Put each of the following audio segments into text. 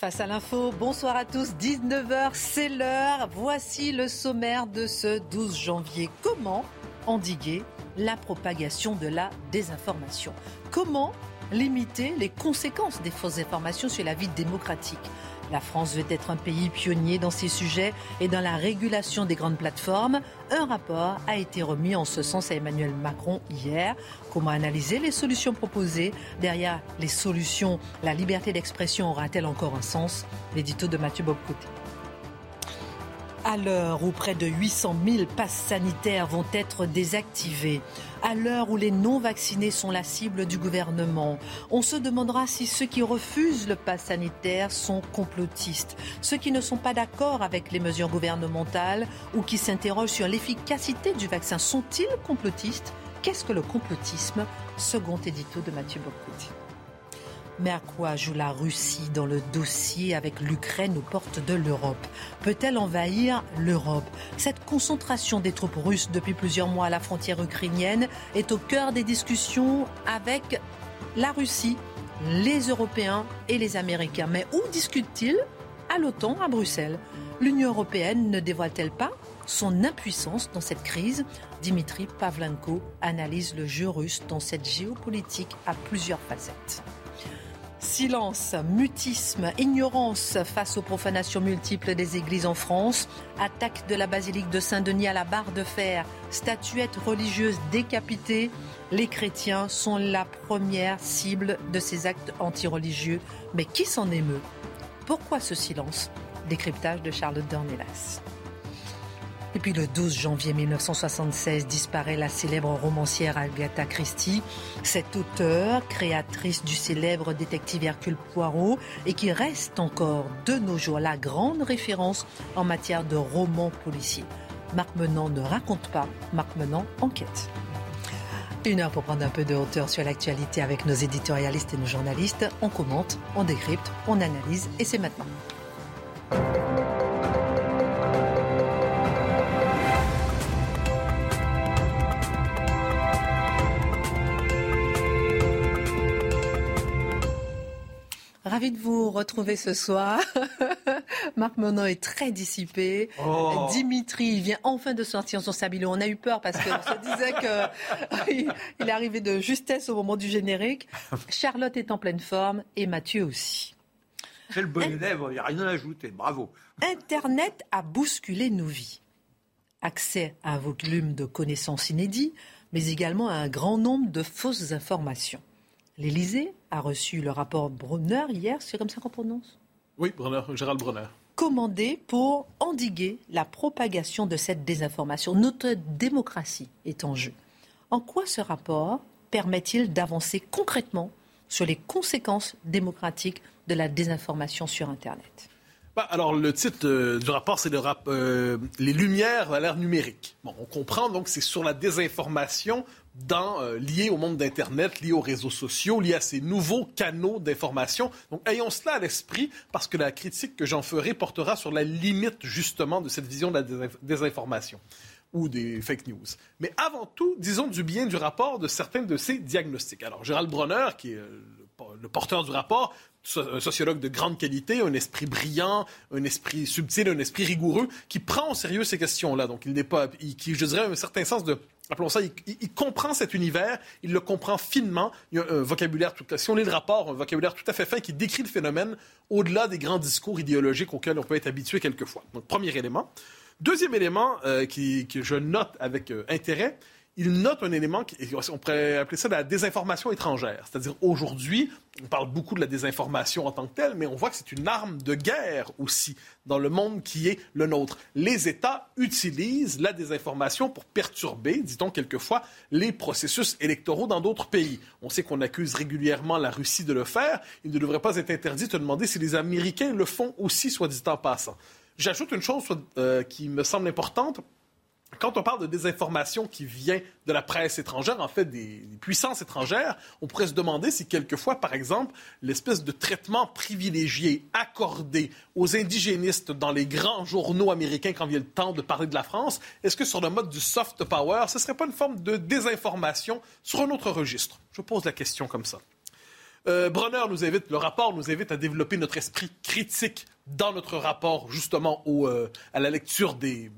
Face à l'info, bonsoir à tous, 19h, c'est l'heure. Voici le sommaire de ce 12 janvier. Comment endiguer la propagation de la désinformation? Comment limiter les conséquences des fausses informations sur la vie démocratique? La France veut être un pays pionnier dans ces sujets et dans la régulation des grandes plateformes. Un rapport a été remis en ce sens à Emmanuel Macron hier. Comment analyser les solutions proposées Derrière les solutions, la liberté d'expression aura-t-elle encore un sens? L'édito de Mathieu Bobcoté. À l'heure où près de 800 000 passes sanitaires vont être désactivés, à l'heure où les non-vaccinés sont la cible du gouvernement, on se demandera si ceux qui refusent le pass sanitaire sont complotistes, ceux qui ne sont pas d'accord avec les mesures gouvernementales ou qui s'interrogent sur l'efficacité du vaccin sont-ils complotistes? Qu'est-ce que le complotisme? Second édito de Mathieu Bocotti. Mais à quoi joue la Russie dans le dossier avec l'Ukraine aux portes de l'Europe? Peut-elle envahir l'Europe? Cette concentration des troupes russes depuis plusieurs mois à la frontière ukrainienne est au cœur des discussions avec la Russie, les Européens et les Américains. Mais où discutent-ils À l'OTAN, à Bruxelles. L'Union européenne ne dévoile-t-elle pas son impuissance dans cette crise? Dimitri Pavlenko analyse le jeu russe dans cette géopolitique à plusieurs facettes. Silence, mutisme, ignorance face aux profanations multiples des églises en France, attaque de la basilique de Saint-Denis à la barre de fer, statuettes religieuses décapitées. Les chrétiens sont la première cible de ces actes antireligieux. Mais qui s'en émeut? Pourquoi ce silence? Décryptage de Charlotte Dornelas. Et puis le 12 janvier 1976 disparaît la célèbre romancière Agatha Christie, cette auteure, créatrice du célèbre détective Hercule Poirot et qui reste encore de nos jours la grande référence en matière de romans policiers. Marc Menant ne raconte pas, Marc Menant enquête. Une heure pour prendre un peu de hauteur sur l'actualité avec nos éditorialistes et nos journalistes. On commente, on décrypte, on analyse et c'est maintenant. Ravi de vous retrouver ce soir. Marc Monod est très dissipé. Oh. Dimitri vient enfin de sortir son sabilot. On a eu peur parce qu'on se disait qu'il est arrivé de justesse au moment du générique. Charlotte est en pleine forme et Mathieu aussi. C'est le bon élève, il n'y a rien à ajouter. Bravo. Internet a bousculé nos vies. Accès à un volume de connaissances inédits, mais également à un grand nombre de fausses informations. L'Élysée a reçu le rapport Brunner hier, c'est comme ça qu'on prononce? Oui, Brunner, Gérald Brunner. Commandé pour endiguer la propagation de cette désinformation. Notre démocratie est en jeu. En quoi ce rapport permet-il d'avancer concrètement sur les conséquences démocratiques de la désinformation sur Internet? Alors, le titre euh, du rapport, c'est euh, Les Lumières à l'ère numérique. Bon, on comprend donc c'est sur la désinformation euh, lié au monde d'Internet, lié aux réseaux sociaux, lié à ces nouveaux canaux d'information. Donc, ayons cela à l'esprit parce que la critique que j'en ferai portera sur la limite, justement, de cette vision de la désinf- désinformation ou des fake news. Mais avant tout, disons du bien du rapport de certains de ces diagnostics. Alors, Gérald Bronner, qui est le po- le porteur du rapport, un sociologue de grande qualité, un esprit brillant, un esprit subtil, un esprit rigoureux, qui prend au sérieux ces questions-là. Donc, il n'est pas, qui, je dirais, un certain sens de, appelons ça, il, comprend cet univers, il le comprend finement. Il y a un vocabulaire tout à si on lit le rapport, un vocabulaire tout à fait fin qui décrit le phénomène au-delà des grands discours idéologiques auxquels on peut être habitué quelquefois. Donc, premier élément. Deuxième élément euh, que je note avec euh, intérêt, il note un élément, qui, on pourrait appeler ça la désinformation étrangère. C'est-à-dire aujourd'hui, on parle beaucoup de la désinformation en tant que telle, mais on voit que c'est une arme de guerre aussi dans le monde qui est le nôtre. Les États utilisent la désinformation pour perturber, dit-on quelquefois, les processus électoraux dans d'autres pays. On sait qu'on accuse régulièrement la Russie de le faire. Il ne devrait pas être interdit de demander si les Américains le font aussi, soit dit en passant. J'ajoute une chose euh, qui me semble importante quand on parle de désinformation qui vient de la presse étrangère, en fait des, puissances étrangères, on pourrait se demander si quelquefois, par exemple, l'espèce de traitement privilégié accordé aux indigénistes dans les grands journaux américains quand vient le temps de parler de la France, est-ce que sur le mode du soft power, ce ne serait pas une forme de désinformation sur un autre registre? Je pose la question comme ça. Euh, nous invite, le rapport nous invite à développer notre esprit critique dans notre rapport justement euh, à la lecture des,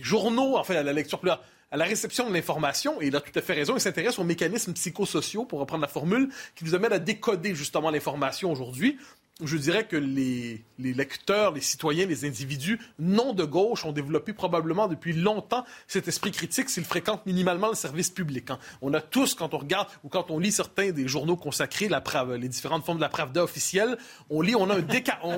journaux, enfin à la lecture plus à la réception de l'information, et il a tout à fait raison, il s'intéresse aux mécanismes psychosociaux, pour reprendre la formule, qui nous amène à décoder justement l'information aujourd'hui je dirais que les, lecteurs, les citoyens, les individus non de gauche ont développé probablement depuis longtemps cet esprit critique s'ils fréquentent minimalement le service public. Hein. On a tous, quand on regarde ou quand on lit certains des journaux consacrés, la les différentes formes de la Pravda officielle, on lit, on a un,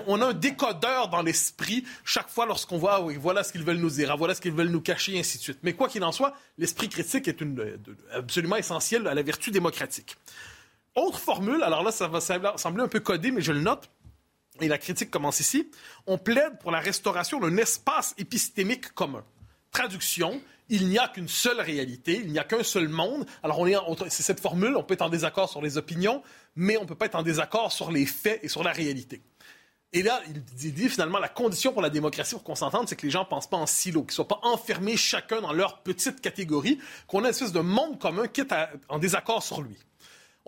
on, a un décodeur dans l'esprit chaque fois lorsqu'on voit, oui, voilà ce qu'ils veulent nous dire, ah, voilà ce qu'ils veulent nous cacher, et ainsi de suite. Mais quoi qu'il en soit, l'esprit critique est une, absolument essentiel à la vertu démocratique. Autre formule, alors là, ça va sembler un peu codé, mais je le note. Et la critique commence ici. On plaide pour la restauration d'un espace épistémique commun. Traduction, il n'y a qu'une seule réalité, il n'y a qu'un seul monde. Alors, on est c'est cette formule, on peut être en désaccord sur les opinions, mais on ne peut pas être en désaccord sur les faits et sur la réalité. Et là, il dit, finalement la condition pour la démocratie, pour qu'on s'entende, c'est que les gens ne pensent pas en silo, qu'ils ne soient pas enfermés chacun dans leur petite catégorie, qu'on ait une espèce de monde commun qui est en désaccord sur lui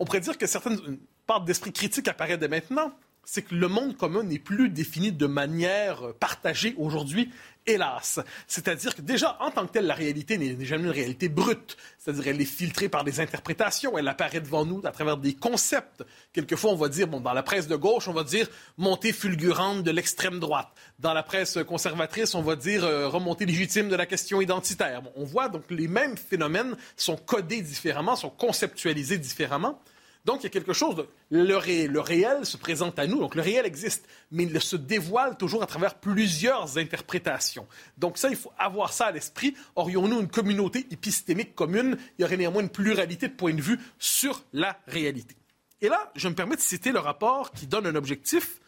on pourrait dire que certaines part d'esprit critique apparaît dès maintenant, c'est que le monde commun n'est plus défini de manière partagée aujourd'hui, hélas. C'est-à-dire que déjà, en tant que telle, la réalité n'est jamais une réalité brute. C'est-à-dire elle est filtrée par des interprétations, elle apparaît devant nous à travers des concepts. Quelquefois, on va dire, bon, dans la presse de gauche, on va dire montée fulgurante de l'extrême droite. Dans la presse conservatrice, on va dire euh, remontée légitime de la question identitaire. on voit donc les mêmes phénomènes sont codés différemment, sont conceptualisés différemment. Donc, il y a quelque chose de... Le, réel se présente à nous, donc le réel existe, mais il se dévoile toujours à travers plusieurs interprétations. Donc ça, il faut avoir ça à l'esprit. Aurions-nous une communauté épistémique commune, il y aurait néanmoins une pluralité de points de vue sur la réalité. Et là, je me permets de citer le rapport qui donne un objectif.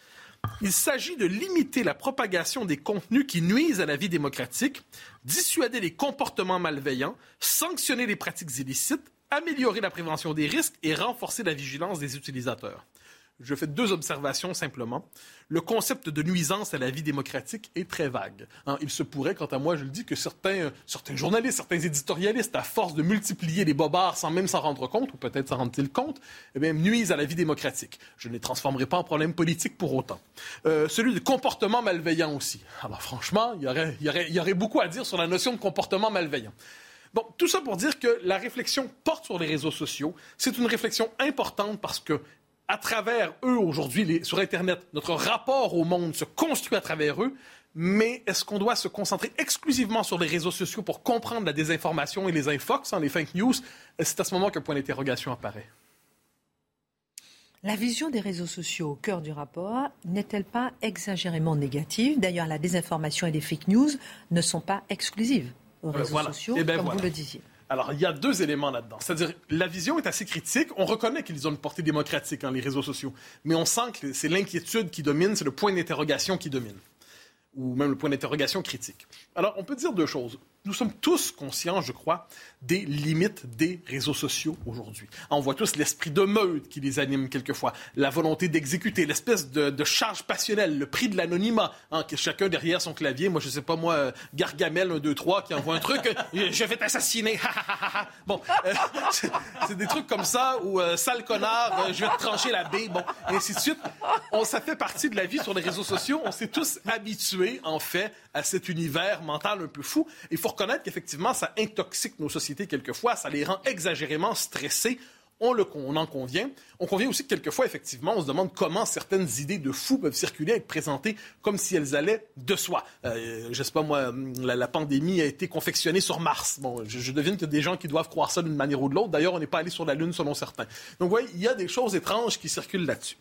Il s'agit de limiter la propagation des contenus qui nuisent à la vie démocratique, dissuader les comportements malveillants, sanctionner les pratiques illicites, améliorer la prévention des risques et renforcer la vigilance des utilisateurs. Je fais deux observations simplement. Le concept de nuisance à la vie démocratique est très vague. Hein. il se pourrait, quant à moi, je le dis, que certains, certains journalistes, certains éditorialistes, à force de multiplier les bobards sans même s'en rendre compte, ou peut-être s'en rendent-ils compte, eh nuisent à la vie démocratique. Je ne les transformerai pas en problème politique pour autant. Euh, celui de comportement malveillant aussi. Alors franchement, il y aurait beaucoup à dire sur la notion de comportement malveillant. Bon, tout ça pour dire que la réflexion porte sur les réseaux sociaux. C'est une réflexion importante parce que à travers eux aujourd'hui, sur Internet, notre rapport au monde se construit à travers eux. Mais est-ce qu'on doit se concentrer exclusivement sur les réseaux sociaux pour comprendre la désinformation et les infox, hein, les fake news? C'est à ce moment qu'un point d'interrogation apparaît. La vision des réseaux sociaux au cœur du rapport n'est-elle pas exagérément négative? D'ailleurs, la désinformation et les fake news ne sont pas exclusives aux réseaux sociaux, eh ben comme vous le disiez. Alors, il y a deux éléments là-dedans. C'est-à-dire, la vision est assez critique. On reconnaît qu'ils ont une portée démocratique, hein, les réseaux sociaux. Mais on sent que c'est l'inquiétude qui domine, c'est le point d'interrogation qui domine. Ou même le point d'interrogation critique. Alors, on peut dire deux choses nous sommes tous conscients, je crois, des limites des réseaux sociaux aujourd'hui. On voit tous l'esprit de meute qui les anime quelquefois, la volonté d'exécuter, l'espèce de, charge passionnelle, le prix de l'anonymat, hein, chacun derrière son clavier. Moi, je sais pas, moi, Gargamel 1, 2, 3 qui envoie un truc, je vais t'assassiner. bon, euh, c'est des trucs comme ça, ou euh, sale connard, euh, je vais te trancher la baie, bon, et ainsi de suite. On, ça fait partie de la vie sur les réseaux sociaux. On s'est tous habitués, en fait, à cet univers mental un peu fou. Il faut reconnaître qu'effectivement, ça intoxique nos sociétés quelquefois, ça les rend exagérément stressés. on, le, on en convient. On convient aussi que quelquefois, effectivement, on se demande comment certaines idées de fous peuvent circuler, être présentées comme si elles allaient de soi. Euh, je sais pas, moi, la, pandémie a été confectionnée sur Mars. Bon, je, devine qu'il y a des gens qui doivent croire ça d'une manière ou de l'autre. D'ailleurs, on n'est pas allé sur la Lune selon certains. Donc, vous voyez, il y a des choses étranges qui circulent là-dessus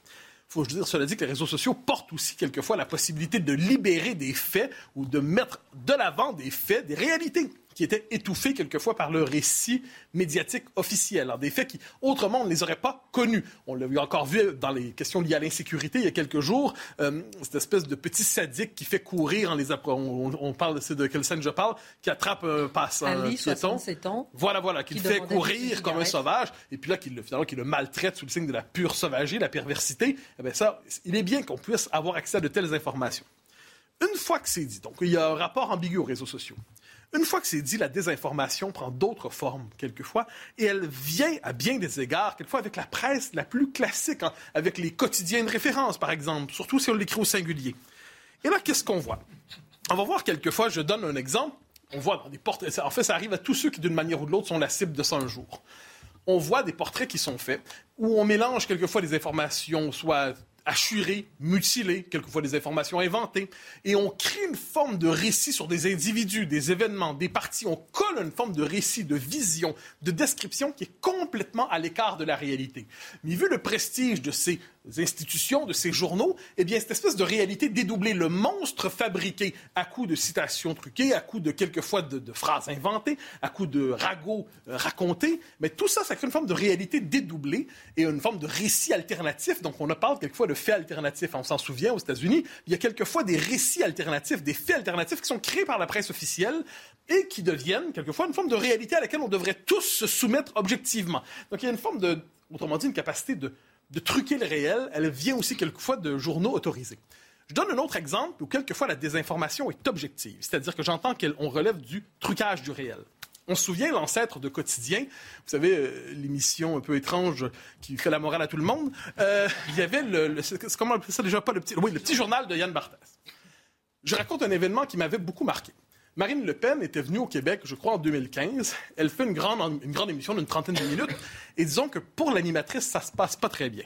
faut dire, cela dit que les réseaux sociaux portent aussi quelquefois la possibilité de libérer des faits ou de mettre de l'avant des faits, des réalités qui étaient étouffés quelquefois par le récit médiatique officiel. Alors, des faits qui, autrement, on ne les aurait pas connus. On l'a encore vu dans les questions liées à l'insécurité il y a quelques jours, euh, cette espèce de petit sadique qui fait courir en les on, on, parle de, de quelle scène je parle, qui attrape un passant. Ali, 67 ans. Voilà, voilà, qui, le fait courir comme un sauvage, et puis là, qui le, finalement, qui le maltraite sous le signe de la pure sauvagerie, la perversité. Eh bien, ça, il est bien qu'on puisse avoir accès à de telles informations. Une fois que c'est dit, donc il y a un rapport ambigu aux réseaux sociaux. Une fois que c'est dit, la désinformation prend d'autres formes, quelquefois, et elle vient à bien des égards, quelquefois avec la presse la plus classique, hein, avec les quotidiens de référence, par exemple, surtout si on l'écrit au singulier. Et là, qu'est-ce qu'on voit? On va voir quelquefois, je donne un exemple, on voit dans des portraits, en fait, ça arrive à tous ceux qui, d'une manière ou de l'autre, sont la cible de ça un jour. On voit des portraits qui sont faits, où on mélange quelquefois des informations, soit assurées, mutilées, quelquefois des informations inventées, et on crée une forme de récit sur des individus, des événements, des parties. On colle une forme de récit, de vision, de description qui est complètement à l'écart de la réalité. Mais vu le prestige de ces institutions, de ces journaux, eh bien, cette espèce de réalité dédoublée, le monstre fabriqué à coups de citations truquées, à coups de quelquefois de, de phrases inventées, à coups de ragots euh, racontés, mais tout ça, ça crée une forme de réalité dédoublée et une forme de récit alternatif. Donc, on parle quelquefois de faits alternatifs. On s'en souvient aux États-Unis, il y a quelquefois des récits alternatifs, des faits alternatifs qui sont créés par la presse officielle et qui deviennent quelquefois une forme de réalité à laquelle on devrait tous se soumettre objectivement. Donc, il y a une forme de, autrement dit, une capacité de de truquer le réel, elle vient aussi quelquefois de journaux autorisés. Je donne un autre exemple où quelquefois la désinformation est objective, c'est-à-dire que j'entends qu'on relève du trucage du réel. On se souvient l'ancêtre de Quotidien, vous savez, euh, l'émission un peu étrange qui fait la morale à tout le monde. Euh, il y avait le, comment ça déjà? Pas le petit, oui, le petit journal de Yann Barthès. Je raconte un événement qui m'avait beaucoup marqué. Marine Le Pen était venue au Québec, je crois, en 2015. Elle fait une grande, une grande émission d'une trentaine de minutes. Et disons que pour l'animatrice, ça se passe pas très bien.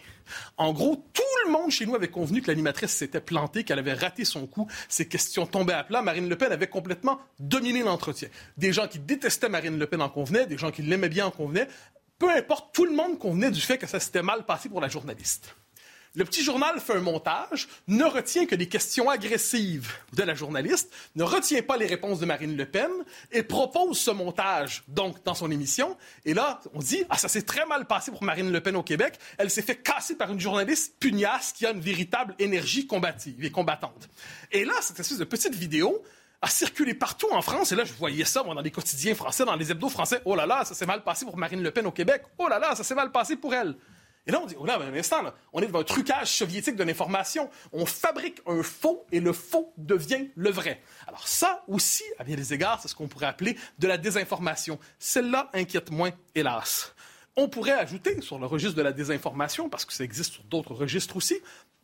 En gros, tout le monde chez nous avait convenu que l'animatrice s'était plantée, qu'elle avait raté son coup. Ses questions tombaient à plat. Marine Le Pen avait complètement dominé l'entretien. Des gens qui détestaient Marine Le Pen en convenaient, des gens qui l'aimaient bien en convenaient. Peu importe, tout le monde convenait du fait que ça s'était mal passé pour la journaliste. Le petit journal fait un montage, ne retient que des questions agressives de la journaliste, ne retient pas les réponses de Marine Le Pen et propose ce montage donc dans son émission. Et là, on dit ah ça s'est très mal passé pour Marine Le Pen au Québec. Elle s'est fait casser par une journaliste pugnace qui a une véritable énergie combative et combattante. Et là, cette espèce de petite vidéo a circulé partout en France. Et là, je voyais ça dans les quotidiens français, dans les hebdos français. Oh là là, ça s'est mal passé pour Marine Le Pen au Québec. Oh là là, ça s'est mal passé pour elle. Et là, on dit, oh là, on est devant un trucage soviétique de l'information. On fabrique un faux et le faux devient le vrai. Alors ça aussi, à bien des égards, c'est ce qu'on pourrait appeler de la désinformation. Celle-là inquiète moins, hélas. On pourrait ajouter sur le registre de la désinformation, parce que ça existe sur d'autres registres aussi,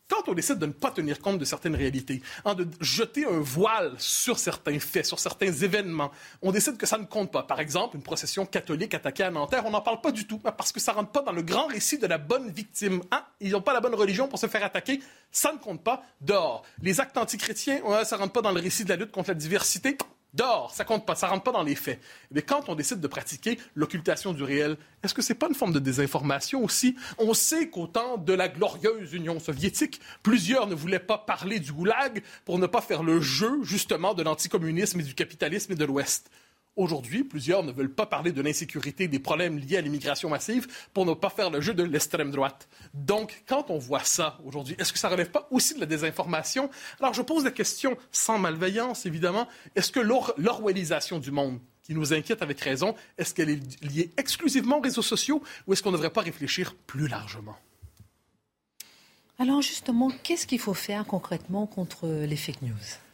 quand on décide de ne pas tenir compte de certaines réalités, hein, de jeter un voile sur certains faits, sur certains événements, on décide que ça ne compte pas. Par exemple, une procession catholique attaquée à Nanterre, on n'en parle pas du tout, parce que ça rentre pas dans le grand récit de la bonne victime. Hein? Ils n'ont pas la bonne religion pour se faire attaquer, ça ne compte pas. Dehors. Les actes antichrétiens, ça rentre pas dans le récit de la lutte contre la diversité, dehors, ça compte pas, ça rentre pas dans les faits. Mais quand on décide de pratiquer l'occultation du réel, est-ce que c'est pas une forme de désinformation aussi? On sait qu'au temps de la glorieuse Union soviétique, plusieurs ne voulaient pas parler du goulag pour ne pas faire le jeu justement de l'anticommunisme et du capitalisme et de l'Ouest. Aujourd'hui, plusieurs ne veulent pas parler de l'insécurité, des problèmes liés à l'immigration massive pour ne pas faire le jeu de l'extrême droite. Donc, quand on voit ça aujourd'hui, est-ce que ça relève pas aussi de la désinformation? Alors, je pose la question sans malveillance, évidemment. Est-ce que l'orwellisation du monde, qui nous inquiète avec raison, est-ce qu'elle est liée exclusivement aux réseaux sociaux ou est-ce qu'on ne devrait pas réfléchir plus largement? Alors justement, qu'est-ce qu'il faut faire concrètement contre les fake news?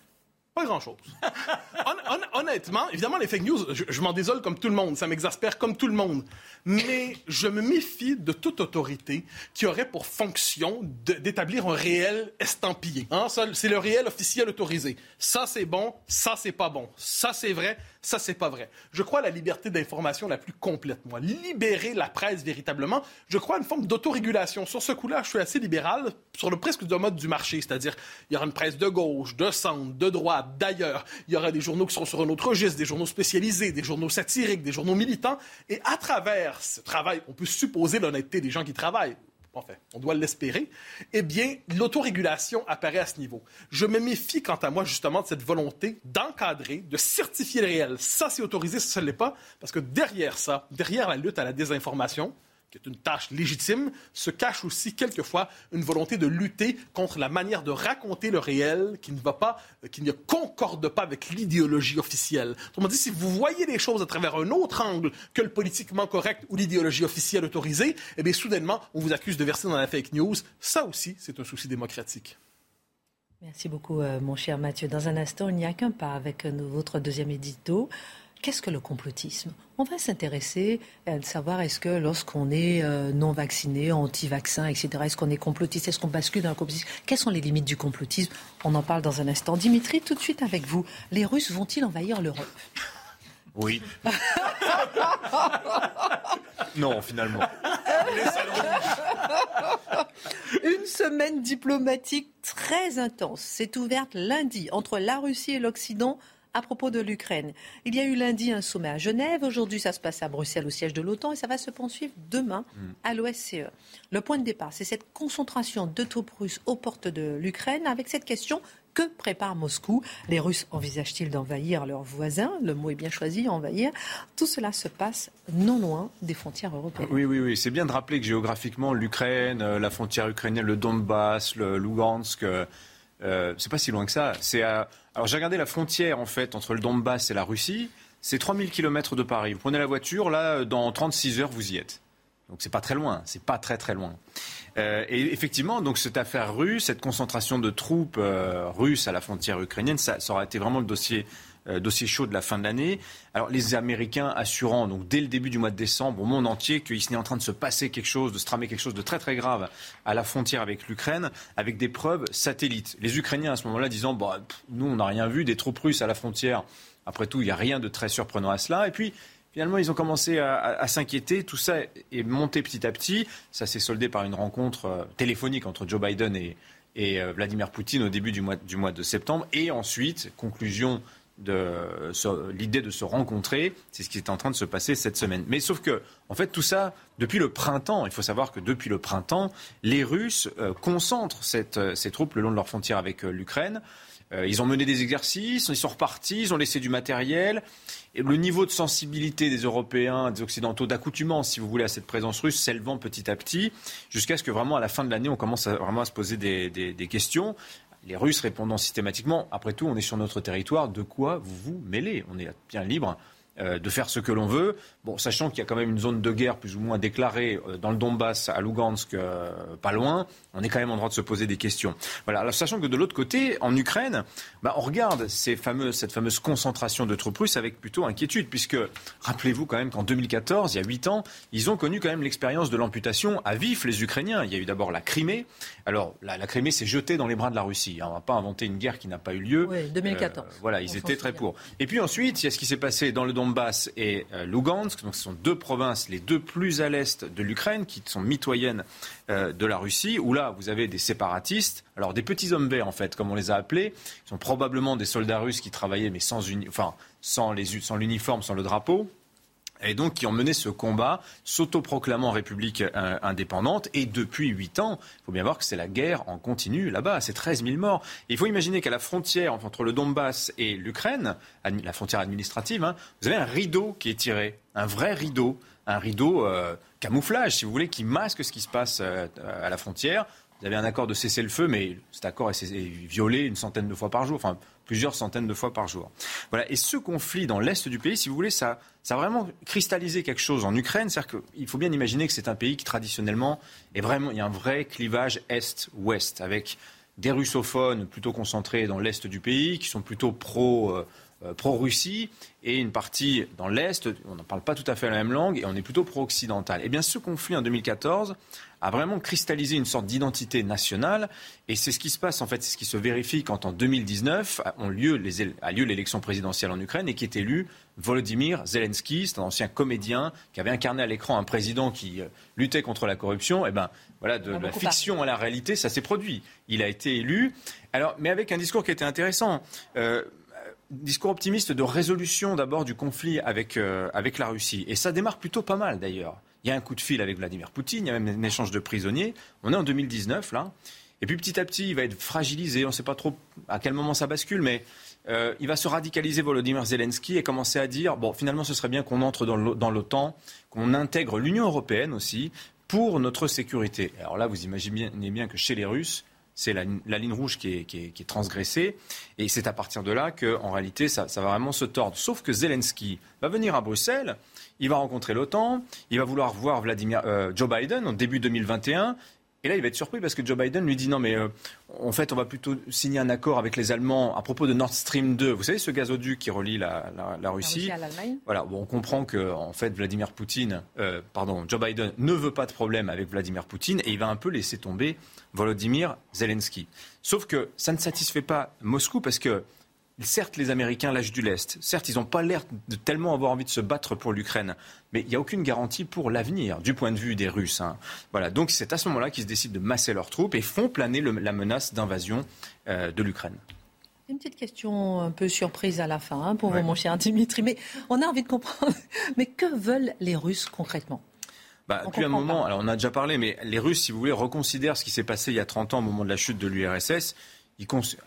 Pas grand-chose. honnêtement, évidemment, les fake news, je, m'en désole comme tout le monde, ça m'exaspère comme tout le monde. Mais je me méfie de toute autorité qui aurait pour fonction d'établir un réel estampillé. Hein? C'est le réel officiel autorisé. Ça, c'est bon, ça, c'est pas bon. Ça, c'est vrai, Ça, c'est pas vrai. Je crois à la liberté d'information la plus complète, moi. Libérer la presse véritablement. Je crois à une forme d'autorégulation. Sur ce coup-là, je suis assez libéral sur le presque du mode du marché, c'est-à-dire il y aura une presse de gauche, de centre, de droite, d'ailleurs. Il y aura des journaux qui seront sur un autre registre, des journaux spécialisés, des journaux satiriques, des journaux militants. Et à travers ce travail, on peut supposer l'honnêteté des gens qui travaillent enfin, on doit l'espérer, eh bien, l'autorégulation apparaît à ce niveau. Je me méfie, quant à moi, justement, de cette volonté d'encadrer, de certifier le réel. Ça, c'est autorisé, ça, ne l'est pas, parce que derrière ça, derrière la lutte à la désinformation, qui est une tâche légitime, se cache aussi quelquefois une volonté de lutter contre la manière de raconter le réel qui ne va pas, qui ne concorde pas avec l'idéologie officielle. Autrement dit, si vous voyez les choses à travers un autre angle que le politiquement correct ou l'idéologie officielle autorisée, eh bien, soudainement, on vous accuse de verser dans la fake news. Ça aussi, c'est un souci démocratique. Merci beaucoup, euh, mon cher Mathieu. Dans un instant, il n'y a qu'un pas avec euh, votre deuxième édito. Qu'est-ce que le complotisme? On va s'intéresser à savoir est-ce que lorsqu'on est euh, non vacciné, anti-vaccin, etc., est-ce qu'on est complotiste Est-ce qu'on bascule dans le complotisme? Quelles sont les limites du complotisme? On en parle dans un instant. Dimitri, tout de suite avec vous. Les Russes vont-ils envahir l'Europe? Oui. non, finalement. Une semaine diplomatique très intense s'est ouverte lundi entre la Russie et l'Occident à propos de l'Ukraine. Il y a eu lundi un sommet à Genève. Aujourd'hui, ça se passe à Bruxelles, au siège de l'OTAN, et ça va se poursuivre demain mm. à l'OSCE. Le point de départ, c'est cette concentration de troupes russes aux portes de l'Ukraine avec cette question que prépare Moscou? Les Russes envisagent-ils d'envahir leurs voisins? Le mot est bien choisi, envahir. Tout cela se passe non loin des frontières européennes. Oui, oui, oui. C'est bien de rappeler que géographiquement, l'Ukraine, euh, la frontière ukrainienne, le Donbass, le Lugansk, euh, euh, c'est pas si loin que ça. C'est Alors j'ai regardé la frontière en fait entre le Donbass et la Russie. C'est 3000 km de Paris. Vous prenez la voiture, là, dans 36 heures, vous y êtes. Donc c'est pas très loin, c'est pas très très loin. Euh, et effectivement, donc cette affaire russe, cette concentration de troupes euh, russes à la frontière ukrainienne, ça, ça aurait été vraiment le dossier dossier chaud de la fin de l'année. Alors les Américains assurant donc dès le début du mois de décembre au monde entier qu'il est en train de se passer quelque chose, de se tramer quelque chose de très très grave à la frontière avec l'Ukraine, avec des preuves satellites. Les Ukrainiens à ce moment-là disant bah, nous on n'a rien vu des troupes russes à la frontière. Après tout, il n'y a rien de très surprenant à cela. Et puis Finalement, ils ont commencé à, s'inquiéter. Tout ça est monté petit à petit. Ça s'est soldé par une rencontre euh, téléphonique entre Joe Biden et, et euh, Vladimir Poutine au début du mois, du mois de septembre. Et ensuite, conclusion de l'idée de se rencontrer. C'est ce qui est en train de se passer cette semaine. Mais sauf que, en fait, tout ça, depuis le printemps, il faut savoir que depuis le printemps, les Russes euh, concentrent euh, ces troupes le long de leur frontière avec euh, l'Ukraine. ils ont mené des exercices, ils sont repartis, ils ont laissé du matériel. Et le niveau de sensibilité des Européens, des Occidentaux, d'accoutumance, si vous voulez, à cette présence russe s'élevant petit à petit, jusqu'à ce que vraiment, à la fin de l'année, on commence vraiment à se poser des questions les Russes répondant systématiquement, après tout, on est sur notre territoire, de quoi vous vous mêlez? On est bien libre euh, de faire ce que l'on veut. Bon, sachant qu'il y a quand même une zone de guerre plus ou moins déclarée euh, dans le Donbass, à Lugansk, euh, pas loin, on est quand même en droit de se poser des questions. Voilà. Alors, sachant que de l'autre côté, en Ukraine, bah, on regarde ces fameux, cette fameuse concentration de troupes russes avec plutôt inquiétude, puisque rappelez-vous quand même qu'en 2014, il y a huit ans, ils ont connu quand même l'expérience de l'amputation à vif, les Ukrainiens. Il y a eu d'abord la Crimée. Alors, la, Crimée s'est jetée dans les bras de la Russie. On ne va pas inventer une guerre qui n'a pas eu lieu. Oui, 2014. voilà, ils étaient très pour. Et puis ensuite, il y a ce qui s'est passé dans le Donbass et euh, Lugansk. Donc, ce sont deux provinces, les deux plus à l'est de l'Ukraine, qui sont mitoyennes euh, de la Russie, où là, vous avez des séparatistes, alors des petits hommes verts, en fait, comme on les a appelés, qui sont probablement des soldats russes qui travaillaient, mais sans, sans l'uniforme, sans le drapeau et donc qui ont mené ce combat, s'autoproclamant République euh, indépendante. Et depuis huit ans, il faut bien voir que c'est la guerre en continu là-bas. C'est 13 000 morts. il faut imaginer qu'à la frontière entre le Donbass et l'Ukraine, la frontière administrative, hein, vous avez un rideau qui est tiré, un vrai rideau, un rideau euh, camouflage, si vous voulez, qui masque ce qui se passe euh, à la frontière. Vous avez un accord de cessez-le-feu, mais cet accord est violé une centaine de fois par jour. Plusieurs centaines de fois par jour. Voilà. Et ce conflit dans l'est du pays, si vous voulez, ça, ça a vraiment cristallisé quelque chose en Ukraine. C'est-à-dire qu'il faut bien imaginer que c'est un pays qui traditionnellement est vraiment, il y a un vrai clivage est-ouest avec des russophones plutôt concentrés dans l'est du pays, qui sont plutôt pro. Euh, euh, pro-Russie et une partie dans l'Est, on n'en parle pas tout à fait la même langue et on est plutôt pro-occidental. Eh bien, ce conflit en 2014 a vraiment cristallisé une sorte d'identité nationale. Et c'est ce qui se passe, en fait, c'est ce qui se vérifie quand en 2019 a, lieu lieu l'élection présidentielle en Ukraine et qui est élu Volodymyr Zelensky. C'est un ancien comédien qui avait incarné à l'écran un président qui euh, luttait contre la corruption. Et eh ben voilà, de, la fiction à la réalité, ça s'est produit. Il a été élu. Alors, mais avec un discours qui était intéressant. Euh, discours optimiste de résolution d'abord du conflit avec, euh, avec la Russie. Et ça démarre plutôt pas mal d'ailleurs. Il y a un coup de fil avec Vladimir Poutine, il y a même un échange de prisonniers. On est en 2019 là. Et puis petit à petit, il va être fragilisé. On ne sait pas trop à quel moment ça bascule, mais euh, il va se radicaliser Volodymyr Zelensky et commencer à dire bon, finalement, ce serait bien qu'on entre dans l'OTAN, qu'on intègre l'Union européenne aussi pour notre sécurité. Alors là, vous imaginez bien que chez les Russes, c'est la, ligne rouge qui est, transgressée. Et c'est à partir de là qu'en réalité, ça, va vraiment se tordre. Sauf que Zelensky va venir à Bruxelles, il va rencontrer l'OTAN, il va vouloir voir Vladimir, euh, Joe Biden en début 2021. Et là, il va être surpris parce que Joe Biden lui dit non, mais euh, en fait, on va plutôt signer un accord avec les Allemands à propos de Nord Stream 2. Vous savez, ce gazoduc qui relie la, Russie? voilà, bon, on comprend que en fait, Vladimir Poutine, euh, pardon, Joe Biden ne veut pas de problème avec Vladimir Poutine et il va un peu laisser tomber Volodymyr Zelensky. Sauf que ça ne satisfait pas Moscou parce que certes, les Américains lâchent du lest. Certes, ils n'ont pas l'air de tellement avoir envie de se battre pour l'Ukraine. Mais il n'y a aucune garantie pour l'avenir, du point de vue des Russes. Hein. Voilà. Donc c'est à ce moment-là qu'ils se décident de masser leurs troupes et font planer la menace d'invasion euh, de l'Ukraine. Une petite question un peu surprise à la fin hein, pour vous, mon cher Dimitri. Mais on a envie de comprendre. Mais que veulent les Russes concrètement? Bah, depuis un moment, alors on a déjà parlé, mais les Russes, si vous voulez, reconsidèrent ce qui s'est passé il y a 30 ans au moment de la chute de l'URSS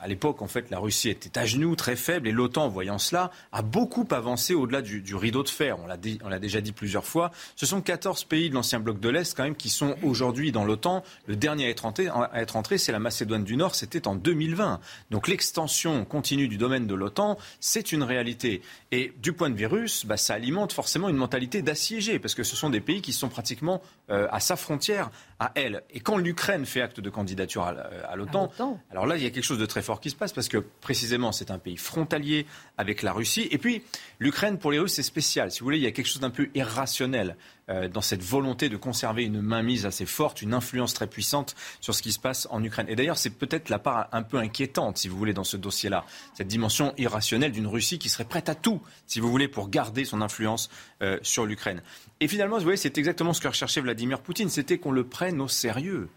à l'époque, en fait, la Russie était à genoux, très faible, et l'OTAN, voyant cela, a beaucoup avancé au-delà du, rideau de fer. On l'a, déjà dit plusieurs fois. Ce sont 14 pays de l'ancien bloc de l'Est, quand même, qui sont aujourd'hui dans l'OTAN. Le dernier à être entré, à être entré c'est la Macédoine du Nord, c'était en 2020. Donc l'extension continue du domaine de l'OTAN, c'est une réalité. Et du point de vue russe, bah, ça alimente forcément une mentalité d'assiégé, parce que ce sont des pays qui sont pratiquement euh, à sa frontière, à elle. Et quand l'Ukraine fait acte de candidature à, l'OTAN, alors là, il y a quelque chose de très fort qui se passe parce que précisément, c'est un pays frontalier avec la Russie. Et puis, l'Ukraine, pour les Russes, c'est spécial. Si vous voulez, il y a quelque chose d'un peu irrationnel euh, dans cette volonté de conserver une mainmise assez forte, une influence très puissante sur ce qui se passe en Ukraine. Et d'ailleurs, c'est peut-être la part un peu inquiétante, si vous voulez, dans ce dossier-là. Cette dimension irrationnelle d'une Russie qui serait prête à tout, si vous voulez, pour garder son influence euh, sur l'Ukraine. Et finalement, vous voyez, c'est exactement ce que recherchait Vladimir Poutine, c'était qu'on le prenne au sérieux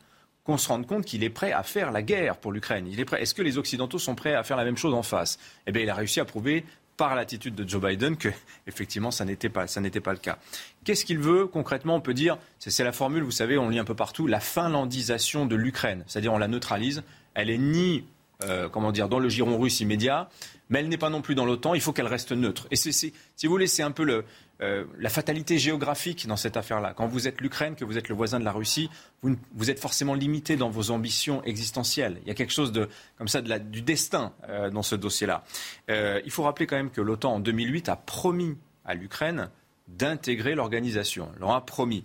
qu'on se rende compte qu'il est prêt à faire la guerre pour l'Ukraine. Est prêt. Est-ce que les Occidentaux sont prêts à faire la même chose en face? Eh bien, il a réussi à prouver par l'attitude de Joe Biden que effectivement ça n'était pas pas le cas. Qu'est-ce qu'il veut concrètement? On peut dire c'est la formule, vous savez, on lit un peu partout, la finlandisation de l'Ukraine, c'est-à-dire on la neutralise. Elle est ni euh, comment dire dans le giron russe immédiat, mais elle n'est pas non plus dans l'OTAN. Il faut qu'elle reste neutre. Et si vous voulez, c'est un peu le, euh, la fatalité géographique dans cette affaire-là. Quand vous êtes l'Ukraine, que vous êtes le voisin de la Russie, vous, êtes forcément limité dans vos ambitions existentielles. Il y a quelque chose de, comme ça du destin euh, dans ce dossier-là. Euh, il faut rappeler quand même que l'OTAN, en 2008, a promis à l'Ukraine d'intégrer l'organisation. Leur a promis.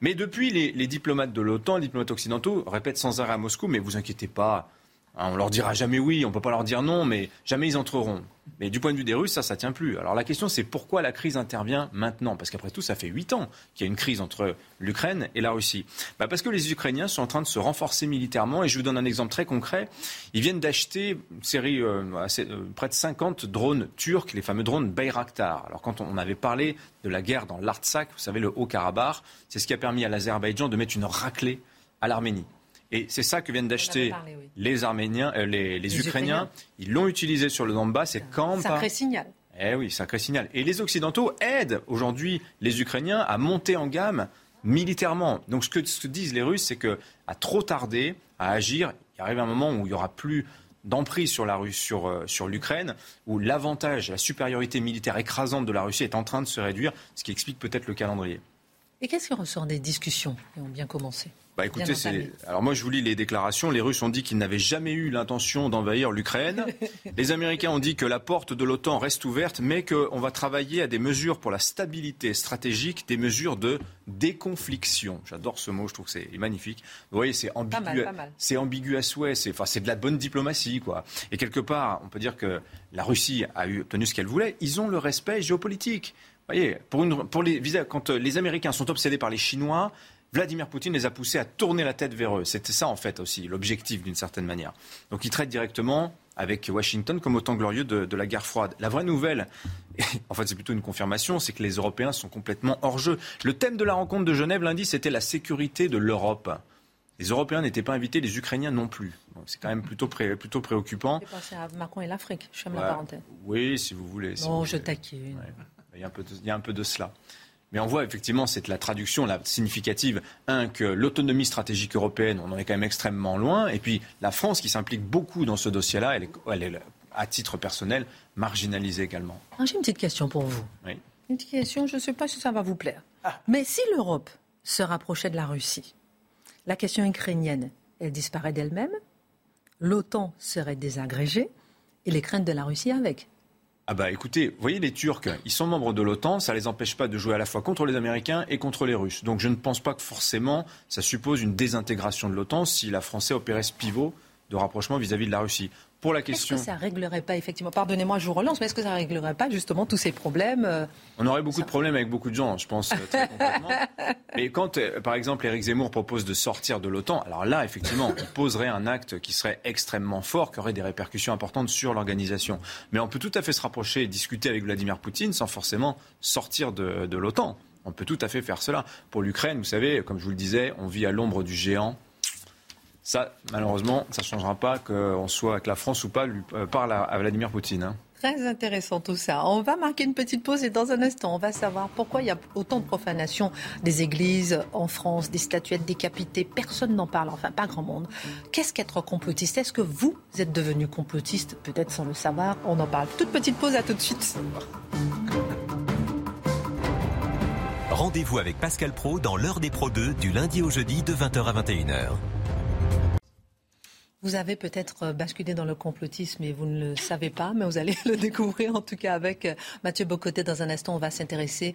Mais depuis, les, les diplomates de l'OTAN, les diplomates occidentaux, répètent sans arrêt à Moscou, mais vous inquiétez pas, on leur dira jamais oui, on peut pas leur dire non, mais jamais ils entreront. Mais du point de vue des Russes, ça, ça tient plus. Alors la question, c'est pourquoi la crise intervient maintenant? Parce qu'après tout, ça fait huit ans qu'il y a une crise entre l'Ukraine et la Russie. Bah parce que les Ukrainiens sont en train de se renforcer militairement. Et je vous donne un exemple très concret. Ils viennent d'acheter une euh, euh, près de 50 drones turcs, les fameux drones Bayraktar. Alors quand on avait parlé de la guerre dans l'Artsakh, vous savez, le Haut-Karabakh, c'est ce qui a permis à l'Azerbaïdjan de mettre une raclée à l'Arménie. Et c'est ça que viennent d'acheter les Arméniens, euh, les, Ukrainiens. Ils l'ont utilisé sur le Donbass et quand Sacré signal. Eh oui, sacré signal. Et les Occidentaux aident aujourd'hui les Ukrainiens à monter en gamme militairement. Donc ce que, ce que disent les Russes, c'est que à trop tarder à agir, il arrive un moment où il n'y aura plus d'emprise sur la Russie, sur, euh, sur l'Ukraine, où l'avantage, la supériorité militaire écrasante de la Russie est en train de se réduire, ce qui explique peut-être le calendrier. Et qu'est-ce qui ressort des discussions qui ont bien commencé? Bah écoutez, c'est... alors moi je vous lis les déclarations. Les Russes ont dit qu'ils n'avaient jamais eu l'intention d'envahir l'Ukraine. les Américains ont dit que la porte de l'OTAN reste ouverte, mais qu'on va travailler à des mesures pour la stabilité stratégique, des mesures de déconfliction. J'adore ce mot, je trouve que c'est magnifique. Vous voyez, c'est ambigu, c'est ambigu à souhait. C'est, enfin, c'est de la bonne diplomatie, quoi. Et quelque part, on peut dire que la Russie a eu, obtenu ce qu'elle voulait. Ils ont le respect géopolitique. Vous voyez, pour, une, pour les, quand les Américains sont obsédés par les Chinois, Vladimir Poutine les a poussés à tourner la tête vers eux. C'était ça, en fait, aussi, l'objectif, d'une certaine manière. Donc, ils traitent directement avec Washington comme autant glorieux de, la guerre froide. La vraie nouvelle, en fait, c'est plutôt une confirmation, c'est que les Européens sont complètement hors jeu. Le thème de la rencontre de Genève lundi, c'était la sécurité de l'Europe. Les Européens n'étaient pas invités, les Ukrainiens non plus. c'est quand même plutôt, plutôt préoccupant. À Macron et l'Afrique, je ferme la parenthèse. Oui, si vous voulez. non, je taquine. Il, y a un peu il y a un peu de cela. Mais on voit effectivement, c'est la traduction la significative, un, que l'autonomie stratégique européenne, on en est quand même extrêmement loin, et puis la France, qui s'implique beaucoup dans ce dossier-là, elle est, elle est, à titre personnel, marginalisée également. Ah, j'ai une petite question pour vous. Oui. Une petite question, je ne sais pas si ça va vous plaire. Ah. Mais si l'Europe se rapprochait de la Russie, la question ukrainienne, elle disparaît d'elle-même, l'OTAN serait désagrégée, et les craintes de la Russie avec. Ah bah écoutez, vous voyez les Turcs, ils sont membres de l'OTAN, ça ne les empêche pas de jouer à la fois contre les Américains et contre les Russes. Donc je ne pense pas que forcément ça suppose une désintégration de l'OTAN si la France opérait ce pivot de rapprochement vis-à-vis de la Russie. Pour la question. Est-ce que ça réglerait pas effectivement? Pardonnez-moi, je vous relance, mais est-ce que ça réglerait pas justement tous ces problèmes euh, On aurait beaucoup de problèmes avec beaucoup de gens, je pense très concrètement. Mais quand, euh, par exemple, Éric Zemmour propose de sortir de l'OTAN, alors là, effectivement, il poserait un acte qui serait extrêmement fort, qui aurait des répercussions importantes sur l'organisation. Mais on peut tout à fait se rapprocher et discuter avec Vladimir Poutine sans forcément sortir de, de l'OTAN. On peut tout à fait faire cela. Pour l'Ukraine, vous savez, comme je vous le disais, on vit à l'ombre du géant ça, malheureusement, ça ne changera pas qu'on soit avec la France ou pas lui, euh, parle à, Vladimir Poutine. Hein. Très intéressant tout ça. On va marquer une petite pause et dans un instant, on va savoir pourquoi il y a autant de profanation des églises en France, des statuettes décapitées. Personne n'en parle, enfin pas grand monde. Qu'est-ce qu'être complotiste? Est-ce que vous êtes devenu complotiste? Peut-être sans le savoir. On en parle. Toute petite pause, à tout de suite. Rendez-vous avec Pascal Pro dans l'heure des Pro 2 du lundi au jeudi de 20h à 21h. Vous avez peut-être euh, basculé dans le complotisme et vous ne le savez pas, mais vous allez le découvrir en tout cas avec euh, Mathieu Bocoté. Dans un instant, on va s'intéresser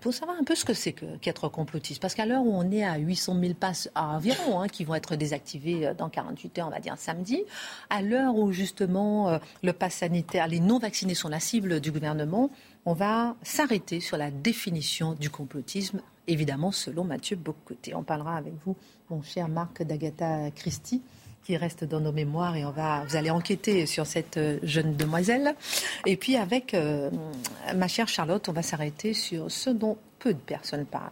pour savoir un peu ce que c'est qu'être complotiste. Parce qu'à l'heure où on est à 800 000 passes environ hein, qui vont être désactivés euh, dans 48 heures, on va dire samedi, à l'heure où justement le pass sanitaire, les non-vaccinés sont la cible du gouvernement, on va s'arrêter sur la définition du complotisme, évidemment selon Mathieu Bocoté. On parlera avec vous, mon cher Marc d'Agatha Christie qui reste dans nos mémoires et on va, vous allez enquêter sur cette euh, jeune demoiselle. Et puis avec euh, ma chère Charlotte, on va s'arrêter sur ce dont peu de personnes parlent.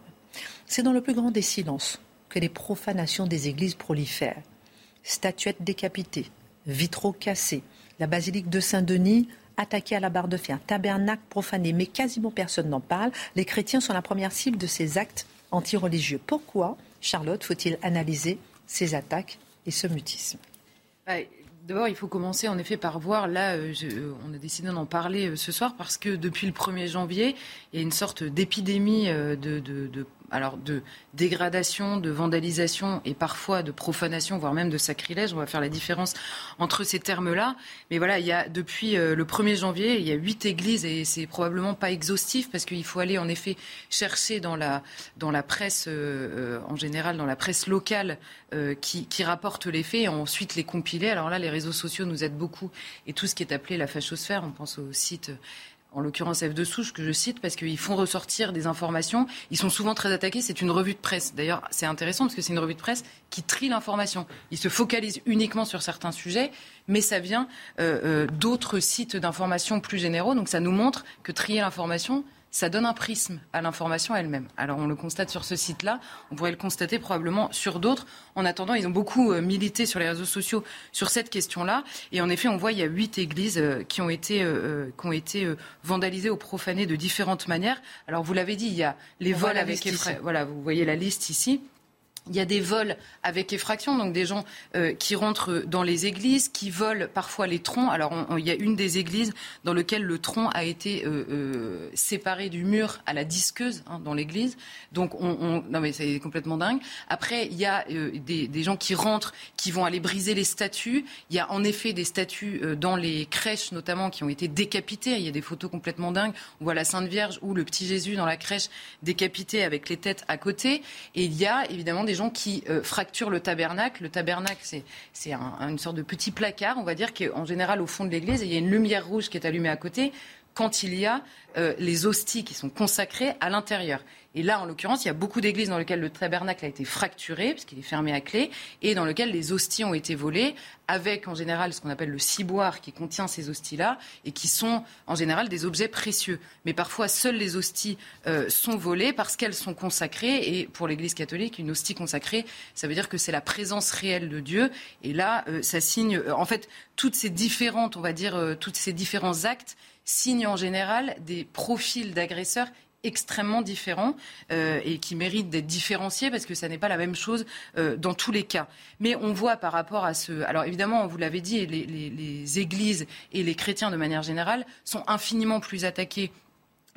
C'est dans le plus grand des silences que les profanations des églises prolifèrent. Statuettes décapitées, vitraux cassés, la basilique de Saint-Denis attaquée à la barre de fer, tabernacle profané, mais quasiment personne n'en parle. Les chrétiens sont la première cible de ces actes antireligieux. Pourquoi, Charlotte, faut-il analyser ces attaques et ce mutisme. Bah, D'abord, il faut commencer en effet par voir, là, euh, euh, on a décidé d'en parler euh, ce soir parce que depuis le 1er janvier, il y a une sorte d'épidémie de, de alors de dégradation, de vandalisation et parfois de profanation, voire même de sacrilège. On va faire la différence entre ces termes-là. Mais voilà, depuis euh, le 1er janvier, il y a huit églises et c'est probablement pas exhaustif parce qu'il faut aller en effet chercher dans la, presse, euh, euh, en général, dans la presse locale qui, qui rapporte les faits et ensuite les compiler. Alors là, les réseaux sociaux nous aident beaucoup et tout ce qui est appelé la fachosphère, on pense au site en l'occurrence F de Souche, que je cite, parce qu'ils font ressortir des informations. Ils sont souvent très attaqués. C'est une revue de presse. D'ailleurs, c'est intéressant parce que c'est une revue de presse qui trie l'information. Ils se focalisent uniquement sur certains sujets, mais ça vient euh, euh, d'autres sites d'information plus généraux. Donc ça nous montre que trier l'information, ça donne un prisme à l'information elle-même. Alors on le constate sur ce site-là, on pourrait le constater probablement sur d'autres. En attendant, ils ont beaucoup euh, milité sur les réseaux sociaux sur cette question-là. Et en effet, on voit il y a huit églises euh, qui ont été, euh, qui ont été vandalisées ou profanées de différentes manières. Alors vous l'avez dit, il y a les vols avec effraie. Voilà, vous voyez la liste ici. Il y a des vols avec effraction, donc des gens euh, qui rentrent dans les églises, qui volent parfois les troncs. Alors, il y a une des églises dans laquelle le tronc a été euh, euh, séparé du mur à la disqueuse hein, dans l'église. Donc, on, non mais c'est complètement dingue. Après, il y a des, gens qui rentrent, qui vont aller briser les statues. Il y a en effet des statues dans les crèches, notamment, qui ont été décapitées. Il y a des photos complètement dingues. On voit la Sainte Vierge ou le petit Jésus dans la crèche décapité avec les têtes à côté. Et il y a évidemment des des gens qui euh, fracturent le tabernacle. Le tabernacle, c'est une sorte de petit placard, on va dire, qui en général au fond de l'église, il y a une lumière rouge qui est allumée à côté quand il y a euh, les hosties qui sont consacrées à l'intérieur. Et là, en l'occurrence, il y a beaucoup d'églises dans lesquelles le tabernacle a été fracturé, puisqu'il est fermé à clé, et dans lesquelles les hosties ont été volées, avec en général ce qu'on appelle le ciboire qui contient ces hosties-là, et qui sont en général des objets précieux. Mais parfois, seules les hosties euh, sont volées parce qu'elles sont consacrées, et pour l'Église catholique, une hostie consacrée, ça veut dire que c'est la présence réelle de Dieu, et là, euh, ça signe, euh, en fait, toutes ces différentes, on va dire, toutes ces différents actes signent en général des profils d'agresseurs extrêmement différents euh, et qui méritent d'être différenciés parce que ça n'est pas la même chose euh, dans tous les cas. Mais on voit par rapport à ce... Alors évidemment, vous l'avez dit, les, les, églises et les chrétiens de manière générale sont infiniment plus attaqués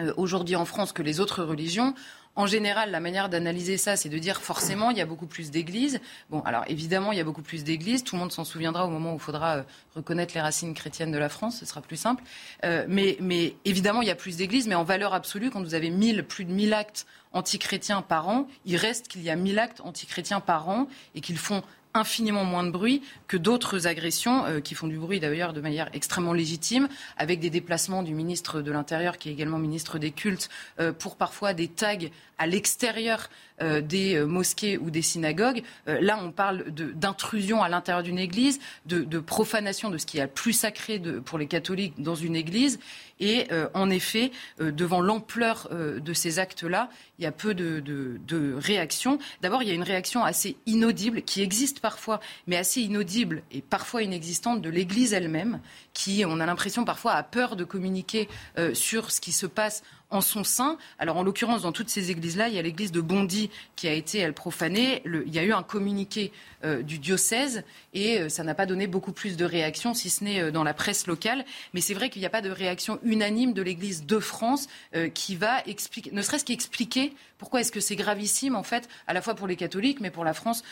euh, aujourd'hui en France que les autres religions. En général, la manière d'analyser ça, c'est de dire forcément, il y a beaucoup plus d'églises. Bon, alors évidemment, il y a beaucoup plus d'églises. Tout le monde s'en souviendra au moment où il faudra euh, reconnaître les racines chrétiennes de la France. Ce sera plus simple. Euh, mais, évidemment, il y a plus d'églises. Mais en valeur absolue, quand vous avez 1000, plus de 1000 actes antichrétiens par an, il reste qu'il y a 1000 actes antichrétiens par an et qu'ils font infiniment moins de bruit que d'autres agressions euh, qui font du bruit d'ailleurs de manière extrêmement légitime, avec des déplacements du ministre de l'Intérieur qui est également ministre des cultes euh, pour parfois des tags à l'extérieur euh, des mosquées ou des synagogues. là, on parle d'intrusion à l'intérieur d'une église, de, profanation de ce qui est le plus sacré pour les catholiques dans une église. Et euh, en effet, euh, devant l'ampleur euh, de ces actes-là, il y a peu de, de, réactions. D'abord, il y a une réaction assez inaudible, qui existe parfois, mais assez inaudible et parfois inexistante de l'Église elle-même, qui, on a l'impression parfois, a peur de communiquer sur ce qui se passe en son sein. Alors, en l'occurrence, dans toutes ces églises-là, il y a l'église de Bondy qui a été, elle, profanée. il y a eu un communiqué euh, du diocèse et euh, ça n'a pas donné beaucoup plus de réactions, si ce n'est euh, dans la presse locale. Mais c'est vrai qu'il n'y a pas de réaction unanime de l'église de France qui va expliquer, ne serait-ce qu'expliquer pourquoi est-ce que c'est gravissime, en fait, à la fois pour les catholiques, mais pour la France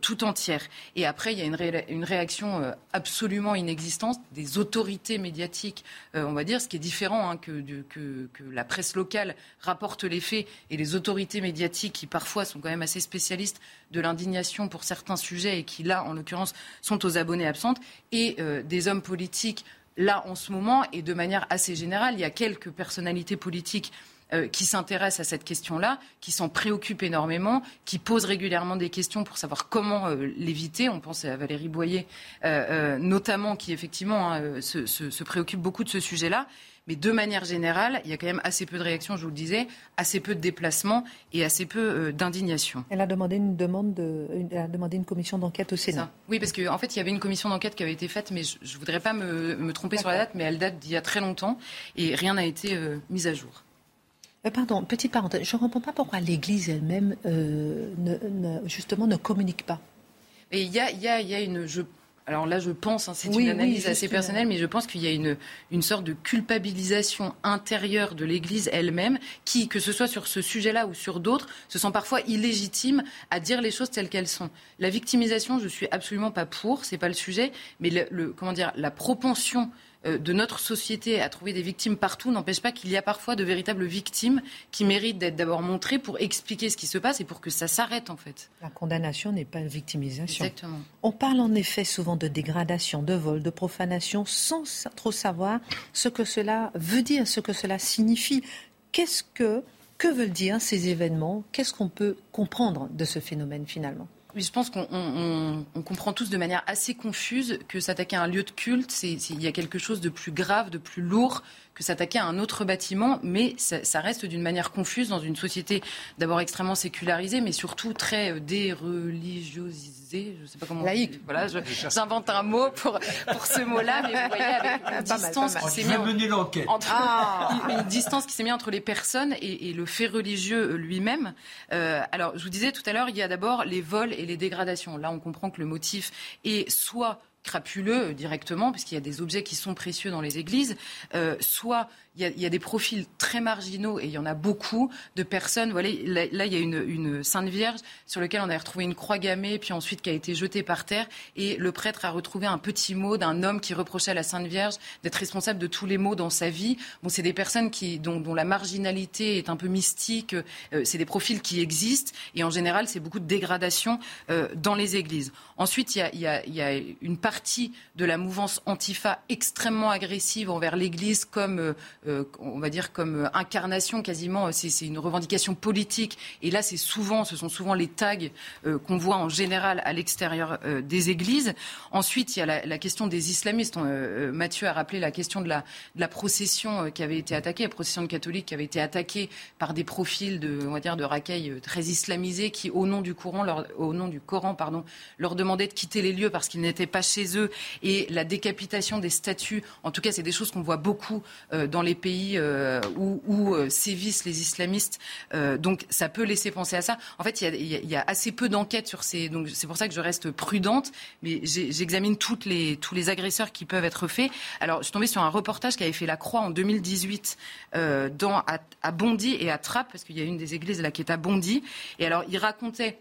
tout entière. Et après, il y a une, réaction absolument inexistante des autorités médiatiques, on va dire, ce qui est différent hein, que, la presse locale rapporte les faits et les autorités médiatiques qui parfois sont quand même assez spécialistes de l'indignation pour certains sujets et qui là, en l'occurrence, sont aux abonnés absentes, et euh, des hommes politiques là en ce moment et de manière assez générale. Il y a quelques personnalités politiques euh, qui s'intéressent à cette question-là, qui s'en préoccupent énormément, qui posent régulièrement des questions pour savoir comment euh, l'éviter. On pense à Valérie Boyer, notamment, qui effectivement hein, se, préoccupe beaucoup de ce sujet-là. Mais de manière générale, il y a quand même assez peu de réactions, je vous le disais, assez peu de déplacements et assez peu euh, d'indignation. Elle a demandé une demande, de, a demandé une commission d'enquête au Sénat. Oui, parce qu'en en fait, il y avait une commission d'enquête qui avait été faite, mais je ne voudrais pas me, tromper sur la date, mais elle date d'il y a très longtemps et rien n'a été euh, mis à jour. Euh, pardon, petite parenthèse, je ne comprends pas pourquoi l'Église elle-même, justement, ne communique pas. Et il y a, y, a, y a, une, je alors là, je pense, hein, c'est une analyse assez personnelle, mais je pense qu'il y a une, une sorte de culpabilisation intérieure de l'Église elle-même, qui, que ce soit sur ce sujet-là ou sur d'autres, se sent parfois illégitime à dire les choses telles qu'elles sont. La victimisation, je suis absolument pas pour, c'est pas le sujet, mais le comment dire, la propension de notre société à trouver des victimes partout n'empêche pas qu'il y a parfois de véritables victimes qui méritent d'être d'abord montrées pour expliquer ce qui se passe et pour que ça s'arrête en fait. La condamnation n'est pas une victimisation. Exactement. On parle en effet souvent de dégradation, de vol, de profanation sans trop savoir ce que cela veut dire, ce que cela signifie. Qu'est-ce que que veulent dire ces événements? Qu'est-ce qu'on peut comprendre de ce phénomène finalement? Je pense qu'on comprend tous de manière assez confuse que s'attaquer à un lieu de culte, il y a quelque chose de plus grave, de plus lourd que s'attaquer à un autre bâtiment, mais ça, reste d'une manière confuse dans une société d'abord extrêmement sécularisée, mais surtout très euh, déreligiosisée. Je sais pas comment. Laïque. Voilà, j'invente un mot pour, pour ce mot-là, mais vous voyez, avec une distance qui s'est mise entre, ah. une distance qui s'est mise entre les personnes et, le fait religieux lui-même. Euh, alors, je vous disais tout à l'heure, il y a d'abord les vols et les dégradations. Là, on comprend que le motif est soit crapuleux directement, puisqu'il y a des objets qui sont précieux dans les églises, euh, soit il y, a, des profils très marginaux, et il y en a beaucoup, de personnes. Voilà, là, il y a une, Sainte Vierge sur laquelle on a retrouvé une croix gammée, puis ensuite qui a été jetée par terre, et le prêtre a retrouvé un petit mot d'un homme qui reprochait à la Sainte Vierge d'être responsable de tous les maux dans sa vie. Bon, c'est des personnes qui, dont, la marginalité est un peu mystique, euh, c'est des profils qui existent, et en général, c'est beaucoup de dégradation euh, dans les églises. Ensuite, il y, a, il y a une partie de la mouvance antifa extrêmement agressive envers l'Église comme euh, on va dire comme euh, incarnation quasiment, euh, c'est une revendication politique. Et là, c'est souvent, ce sont souvent les tags qu'on voit en général à l'extérieur des églises. Ensuite, il y a la, question des islamistes. Mathieu a rappelé la question de la, procession qui avait été attaquée, la procession de catholiques qui avait été attaquée par des profils de, on racailles très islamisés qui, au nom du Coran, leur, au nom du Coran, pardon, leur demandaient de quitter les lieux parce qu'ils n'étaient pas chez eux. Et la décapitation des statues, en tout cas, c'est des choses qu'on voit beaucoup dans les pays euh, où, euh, sévissent les islamistes. Euh, donc ça peut laisser penser à ça. En fait, il y, a, assez peu d'enquêtes sur ces. Donc c'est pour ça que je reste prudente, mais j'examine toutes les, tous les agresseurs qui peuvent être faits. Alors je suis tombée sur un reportage qui avait fait la Croix en 2018 dans, à, à Bondy et à Trappes, parce qu'il y a une des églises là qui est à Bondy. Et alors il racontait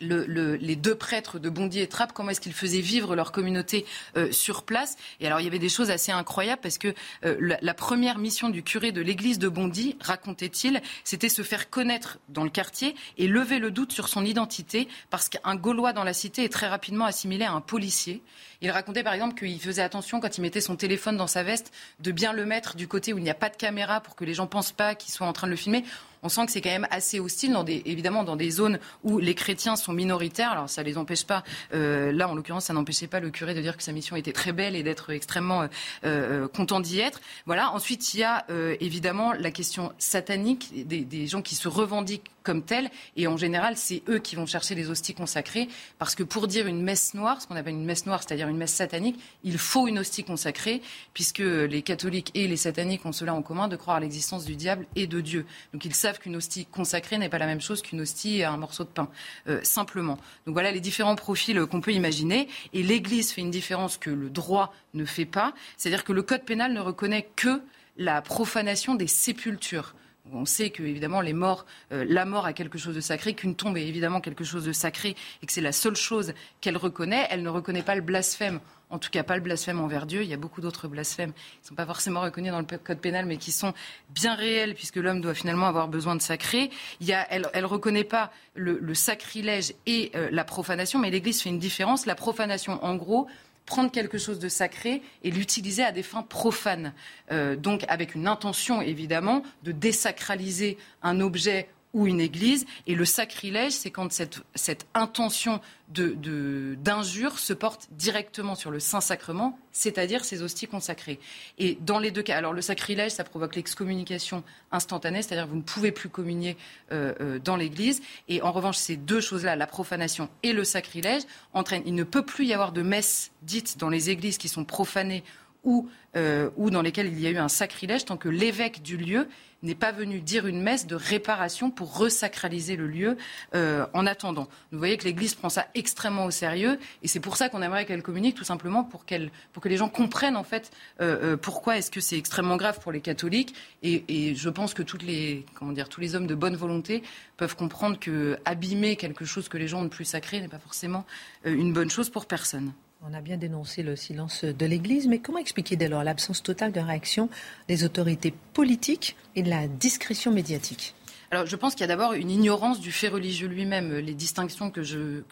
les deux prêtres de Bondy et Trappes, comment est-ce qu'ils faisaient vivre leur communauté euh, sur place. Et alors, il y avait des choses assez incroyables parce que euh, la, première mission du curé de l'église de Bondy, racontait-il, c'était se faire connaître dans le quartier et lever le doute sur son identité parce qu'un Gaulois dans la cité est très rapidement assimilé à un policier. Il racontait par exemple qu'il faisait attention quand il mettait son téléphone dans sa veste de bien le mettre du côté où il n'y a pas de caméra pour que les gens pensent pas qu'il soit en train de le filmer on sent que c'est quand même assez hostile, évidemment dans des zones où les chrétiens sont minoritaires. Alors ça les empêche pas. Euh, là, en l'occurrence, ça n'empêchait pas le curé de dire que sa mission était très belle et d'être extrêmement euh, euh, content d'y être. Voilà. Ensuite, il y a évidemment la question satanique des, des gens qui se revendiquent comme tels. Et en général, c'est eux qui vont chercher les hosties consacrées. Parce que pour dire une messe noire, ce qu'on appelle une messe noire, c'est-à-dire une messe satanique, il faut une hostie consacrée, puisque les catholiques et les sataniques ont cela en commun de croire à l'existence du diable et de Dieu. Donc ils savent qu'une hostie consacrée n'est pas la même chose qu'une hostie à un morceau de pain, euh, simplement. Donc voilà les différents profils qu'on peut imaginer. Et l'Église fait une différence que le droit ne fait pas, c'est-à-dire que le Code pénal ne reconnaît que la profanation des sépultures. On sait que évidemment les morts, euh, la mort a quelque chose de sacré, qu'une tombe est évidemment quelque chose de sacré, et que c'est la seule chose qu'elle reconnaît. Elle ne reconnaît pas le blasphème en tout cas pas le blasphème envers Dieu. Il y a beaucoup d'autres blasphèmes qui ne sont pas forcément reconnus dans le code pénal, mais qui sont bien réels, puisque l'homme doit finalement avoir besoin de sacré. Elle ne reconnaît pas le, sacrilège et euh, la profanation, mais l'Église fait une différence. La profanation, en gros, prendre quelque chose de sacré et l'utiliser à des fins profanes. Euh, donc avec une intention, évidemment, de désacraliser un objet ou une église. Et le sacrilège, c'est quand cette, intention d'injure de, se porte directement sur le Saint-Sacrement, c'est-à-dire ces hosties consacrées. Et dans les deux cas, alors le sacrilège, ça provoque l'excommunication instantanée, c'est-à-dire vous ne pouvez plus communier euh, euh, dans l'Église. Et en revanche, ces deux choses-là, la profanation et le sacrilège, entraînent, il ne peut plus y avoir de messes dites dans les églises qui sont profanées ou, euh, ou dans lesquelles il y a eu un sacrilège tant que l'évêque du lieu n'est pas venu dire une messe de réparation pour resacraliser le lieu euh, en attendant. Vous voyez que l'Église prend ça extrêmement au sérieux et c'est pour ça qu'on aimerait qu'elle communique tout simplement pour, qu'elle, pour que les gens comprennent en fait euh, euh, pourquoi est-ce que c'est extrêmement grave pour les catholiques et, et, je pense que toutes les, comment dire, tous les hommes de bonne volonté peuvent comprendre que abîmer quelque chose que les gens ont de plus sacré n'est pas forcément une bonne chose pour personne. On a bien dénoncé le silence de l'Église, mais comment expliquer dès lors l'absence totale de réaction des autorités politiques et de la discrétion médiatique? Alors, je pense qu'il y a d'abord une ignorance du fait religieux lui-même. Les distinctions que je,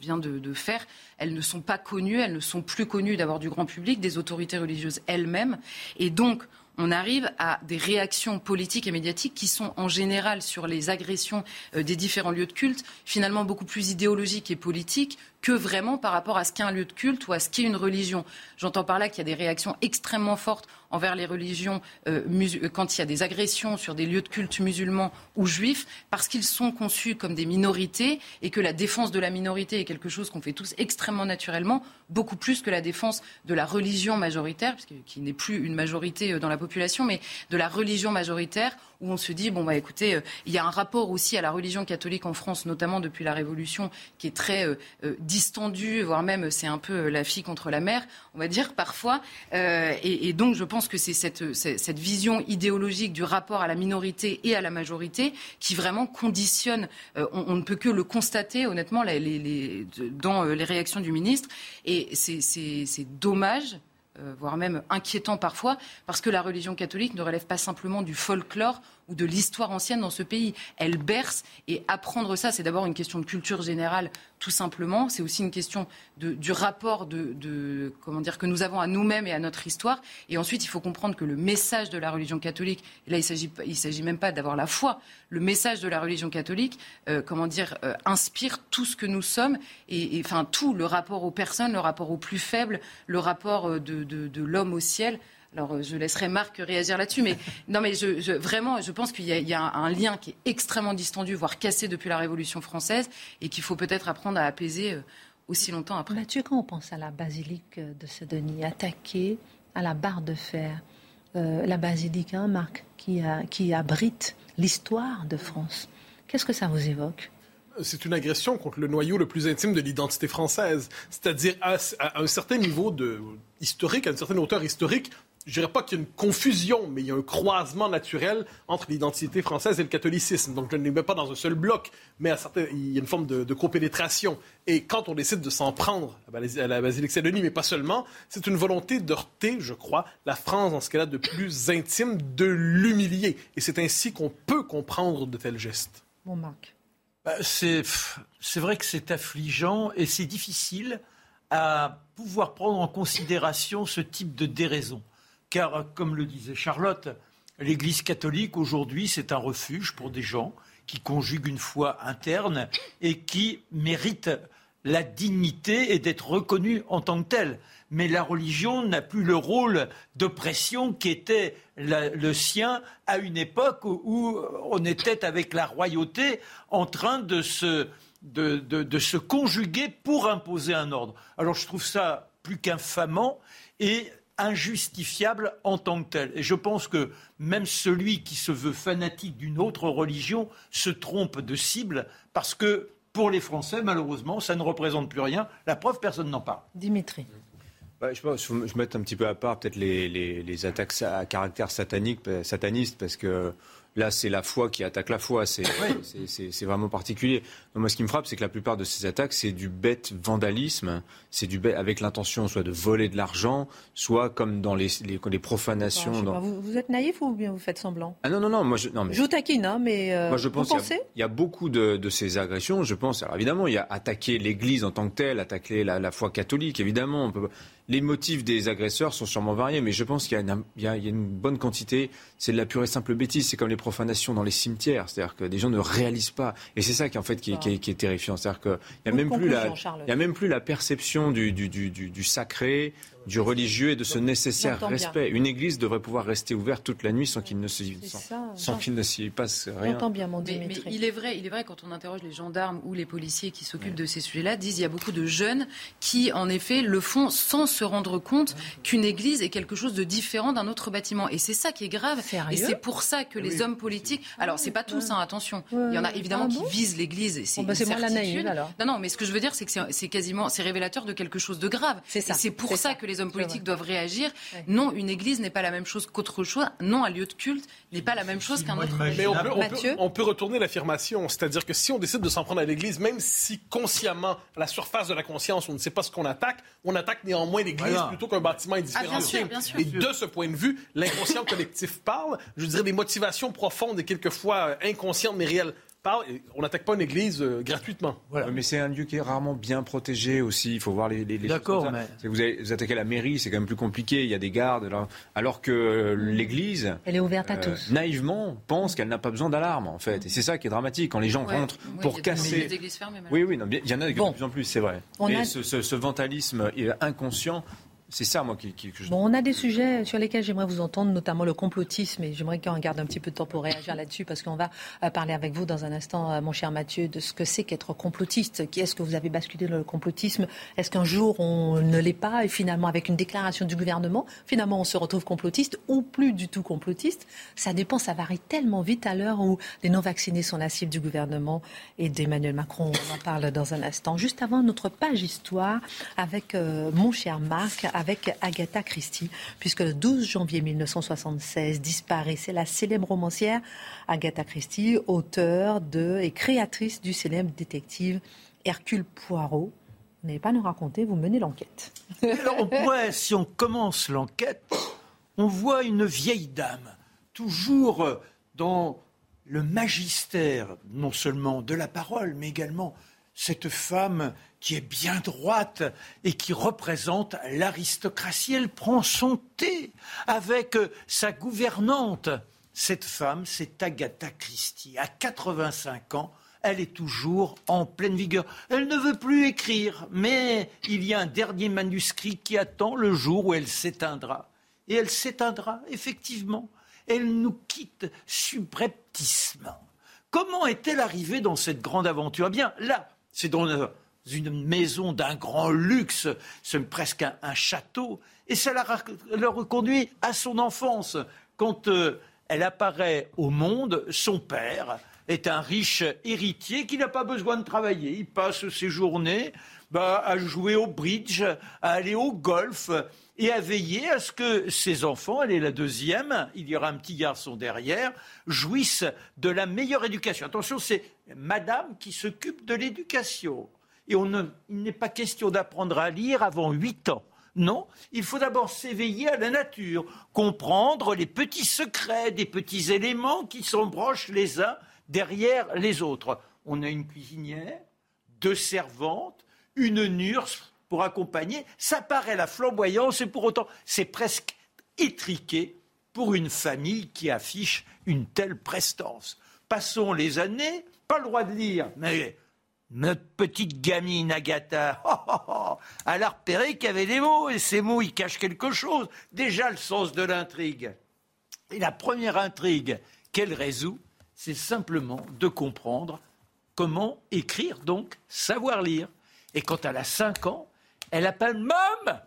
viens de, de, faire, elles ne sont pas connues, elles ne sont plus connues d'abord du grand public, des autorités religieuses elles-mêmes. Et donc, on arrive à des réactions politiques et médiatiques qui sont en général sur les agressions euh, des différents lieux de culte finalement beaucoup plus idéologiques et politiques que vraiment par rapport à ce qu'est un lieu de culte ou à ce qu'est une religion. J'entends par là qu'il y a des réactions extrêmement fortes envers les religions euh, euh, quand il y a des agressions sur des lieux de culte musulmans ou juifs, parce qu'ils sont conçus comme des minorités et que la défense de la minorité est quelque chose qu'on fait tous extrêmement naturellement, beaucoup plus que la défense de la religion majoritaire, qui n'est plus une majorité euh, dans la population, mais de la religion majoritaire où on se dit bon bah écoutez, il y a un rapport aussi à la religion catholique en France, notamment depuis la Révolution, qui est très distendu, voire même c'est un peu la fille contre la mère, on va dire parfois. et, et, donc je pense que c'est cette, vision idéologique du rapport à la minorité et à la majorité qui vraiment conditionne, euh, on, ne peut que le constater honnêtement dans euh, les réactions du ministre. Et c'est dommage. Euh, voire même inquiétant parfois, parce que la religion catholique ne relève pas simplement du folklore ou de l'histoire ancienne dans ce pays. Elle berce et apprendre ça, c'est d'abord une question de culture générale, tout simplement. C'est aussi une question du rapport de, comment dire, que nous avons à nous-mêmes et à notre histoire. Et ensuite, il faut comprendre que le message de la religion catholique, là, il ne s'agit même pas d'avoir la foi, le message de la religion catholique, euh, comment dire, euh, inspire tout ce que nous sommes, et, enfin tout, le rapport aux personnes, le rapport aux plus faibles, le rapport euh, de l'homme au ciel. Alors, euh, je laisserai Marc réagir là-dessus, mais non, mais je, vraiment, je pense qu'il y, a un lien qui est extrêmement distendu, voire cassé depuis la Révolution française, et qu'il faut peut-être apprendre à apaiser euh, aussi longtemps après. Mathieu, quand on pense à la basilique de Saint-Denis, attaquée à la barre de fer, euh, la basilique, hein, Marc, qui, qui abrite l'histoire de France, qu'est-ce que ça vous évoque? C'est une agression contre le noyau le plus intime de l'identité française, c'est-à-dire à, un certain niveau de historique, à une certaine hauteur historique, je dirais pas qu'il y a une confusion, mais il y a un croisement naturel entre l'identité française et le catholicisme. Donc je ne les mets pas dans un seul bloc, mais à certains, il y a une forme de, de copénétration. Et quand on décide de s'en prendre à la basilique Saint-Denis, mais pas seulement, c'est une volonté d'heurter, je crois, la France dans ce qu'elle a de plus intime, de l'humilier. Et c'est ainsi qu'on peut comprendre de tels gestes. Bon, Marc. Bah, c'est vrai que c'est affligeant et c'est difficile à pouvoir prendre en considération ce type de déraison. Car, comme le disait Charlotte, l'Église catholique, aujourd'hui, c'est un refuge pour des gens qui conjuguent une foi interne et qui méritent la dignité et d'être reconnus en tant que tels. Mais la religion n'a plus le rôle d'oppression qui était le sien à une époque où on était avec la royauté en train de se, de se conjuguer pour imposer un ordre. Alors je trouve ça plus qu'infamant et injustifiable en tant que tel. Et je pense que même celui qui se veut fanatique d'une autre religion se trompe de cible parce que pour les Français, malheureusement, ça ne représente plus rien. La preuve, personne n'en parle. Dimitri. Bah, je pense je mette un petit peu à part peut-être les, les, attaques à caractère satanique, sataniste, parce que Là, c'est la foi qui attaque la foi. C'est vraiment particulier. moi, ce qui me frappe, c'est que la plupart de ces attaques, c'est du bête vandalisme. C'est du bête avec l'intention soit de voler de l'argent, soit comme dans les, les, profanations. Dans... vous, êtes naïf ou bien vous faites semblant? Ah non, non, non. Moi, je, non, mais... je vous taquine, hein, mais euh, moi, je pense vous pensez? Il y, a beaucoup de, de, ces agressions. Je pense, alors évidemment, il y a attaquer l'Église en tant que telle, attaquer la, la foi catholique, évidemment. On peut les motifs des agresseurs sont sûrement variés, mais je pense qu'il y, a une bonne quantité. C'est de la pure et simple bêtise. C'est comme les profanations dans les cimetières. C'est-à-dire que des gens ne réalisent pas. Et c'est ça qui, en fait, qui, est terrifiant. C'est-à-dire qu'il n'y a, même plus la, a même plus la perception du, du sacré, du religieux et de ce nécessaire respect. Une église devrait pouvoir rester ouverte toute la nuit sans qu'il ne s'y sans, qu'il ne s'y passe rien. bien, mon mais, mais, il est vrai, il est vrai quand on interroge les gendarmes ou les policiers qui s'occupent de ces sujets-là, disent il y a beaucoup de jeunes qui en effet le font sans se rendre compte qu'une église est quelque chose de différent d'un autre bâtiment. Et c'est ça qui est grave. et c'est pour ça que les hommes politiques. Alors c'est pas tous, hein, attention. Il y en a évidemment ah qui visent l'église. Et c'est bon, bah, moi la naïve alors. Non, non, mais ce que je veux dire, c'est que c'est quasiment, c'est révélateur de quelque chose de grave. C'est ça. C'est pour ça que les hommes politiques doivent réagir. Non, une église n'est pas la même chose qu'autre chose. Non, un lieu de culte n'est pas la même chose qu'un autre. Mais on peut, on peut, retourner l'affirmation. C'est-à-dire que si on décide de s'en prendre à l'église, même si consciemment, à la surface de la conscience, on ne sait pas ce qu'on attaque, on attaque néanmoins l'église plutôt qu'un bâtiment indifférencié. Ah, et de ce point de vue, l'inconscient collectif parle. Je dirais des motivations profondes et quelquefois inconscientes mais réelles parle. On n'attaque pas une église euh, gratuitement. Voilà. mais c'est un lieu qui est rarement bien protégé aussi. Il faut voir les. les, D'accord, mais. Vous, vous, attaquez la mairie, c'est quand même plus compliqué. Il y a des gardes. Alors, alors que euh, l'église. Elle est ouverte à tous. Naïvement, pense qu'elle n'a pas besoin d'alarme, en fait. Et c'est ça qui est dramatique. Quand les gens rentrent pour casser. oui, oui, il y en a de plus en plus, c'est vrai. mais ce, ce, ce, vandalisme inconscient c'est ça, moi, qui, Bon, on a des sujets sur lesquels j'aimerais vous entendre, notamment le complotisme, et j'aimerais qu'on garde un petit peu de temps pour réagir là-dessus, parce qu'on va euh, parler avec vous dans un instant, euh, mon cher Mathieu, de ce que c'est qu'être complotiste. Qui est-ce que vous avez basculé dans le complotisme? Est-ce qu'un jour on ne l'est pas, et finalement, avec une déclaration du gouvernement, finalement, on se retrouve complotiste ou plus du tout complotiste? Ça dépend, ça varie tellement vite à l'heure où les non-vaccinés sont la cible du gouvernement et d'Emmanuel Macron. On en parle dans un instant. Juste avant notre page histoire, avec euh, mon cher Marc, avec Agatha Christie, puisque le 12 janvier 1976 disparaissait la célèbre romancière Agatha Christie, auteure de et créatrice du célèbre détective Hercule Poirot. Vous n'allez pas nous raconter, vous menez l'enquête. Alors si on commence l'enquête, on voit une vieille dame, toujours dans le magistère, non seulement de la parole, mais également cette femme qui est bien droite et qui représente l'aristocratie. Elle prend son thé avec euh, sa gouvernante. Cette femme, c'est Agatha Christie. À 85 ans, elle est toujours en pleine vigueur. Elle ne veut plus écrire, mais il y a un dernier manuscrit qui attend le jour où elle s'éteindra. Et elle s'éteindra, effectivement. Elle nous quitte subrepticement. Comment est-elle arrivée dans cette grande aventure? Eh Bien, là, c'est dans une maison d'un grand luxe, c'est presque un, château, et ça la, reconduit à son enfance. Quand euh, elle apparaît au monde, son père est un riche héritier qui n'a pas besoin de travailler. Il passe ses journées bah, à jouer au bridge, à aller au golf et à veiller à ce que ses enfants, elle est la deuxième, il y aura un petit garçon derrière, jouissent de la meilleure éducation. Attention, c'est madame qui s'occupe de l'éducation. Il n'est pas question d'apprendre à lire avant huit ans. Non, il faut d'abord s'éveiller à la nature, comprendre les petits secrets, des petits éléments qui s'embrochent les uns derrière les autres. On a une cuisinière, deux servantes, une nurse pour accompagner. Ça paraît la flamboyance et pour autant, c'est presque étriqué pour une famille qui affiche une telle prestance. Passons les années, pas le droit de lire, mais notre petite gamine Agatha, oh, oh, oh, elle a repéré qu'il y avait des mots, et ces mots, ils cachent quelque chose. Déjà le sens de l'intrigue. Et la première intrigue qu'elle résout, c'est simplement de comprendre comment écrire, donc savoir lire. Et quand elle a 5 ans, elle appelle Mom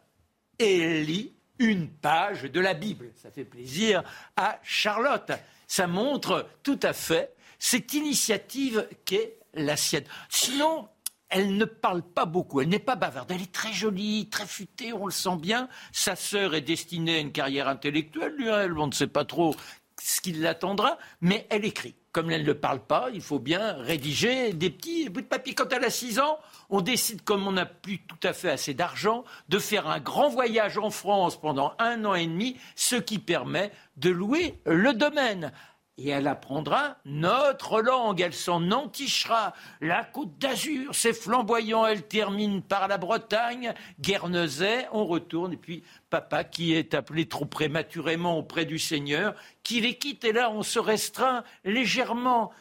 et elle lit une page de la Bible. Ça fait plaisir à Charlotte. Ça montre tout à fait cette initiative qu'est la sienne. Sinon, elle ne parle pas beaucoup, elle n'est pas bavarde, elle est très jolie, très futée, on le sent bien. Sa sœur est destinée à une carrière intellectuelle, lui, elle, on ne sait pas trop ce qui l'attendra, mais elle écrit. Comme elle ne parle pas, il faut bien rédiger des petits bouts de papier. Quand elle a 6 ans, on décide, comme on n'a plus tout à fait assez d'argent, de faire un grand voyage en France pendant un an et demi, ce qui permet de louer le domaine et elle apprendra notre langue, elle s'en entichera. La côte d'Azur, c'est flamboyant, elle termine par la Bretagne, Guernesey, on retourne, et puis papa qui est appelé trop prématurément auprès du Seigneur, qui les quitte, et là on se restreint légèrement.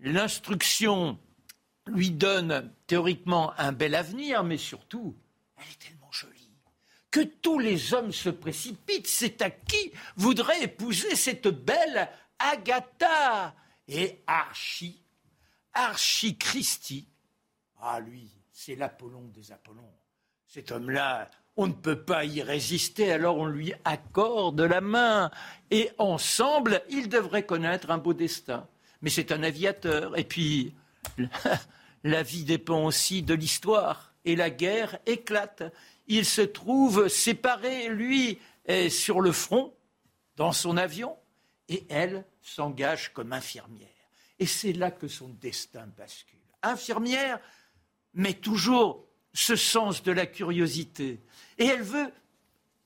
L'instruction lui donne théoriquement un bel avenir, mais surtout, elle est tellement jolie que tous les hommes se précipitent. C'est à qui voudrait épouser cette belle Agatha et Archie, Archie Christie. Ah, lui, c'est l'Apollon des Apollons. Cet homme-là, on ne peut pas y résister, alors on lui accorde la main. Et ensemble, ils devraient connaître un beau destin. Mais c'est un aviateur. Et puis, la vie dépend aussi de l'histoire. Et la guerre éclate. Il se trouve séparé, lui, sur le front, dans son avion et elle s'engage comme infirmière. Et c'est là que son destin bascule. Infirmière, mais toujours ce sens de la curiosité. Et elle veut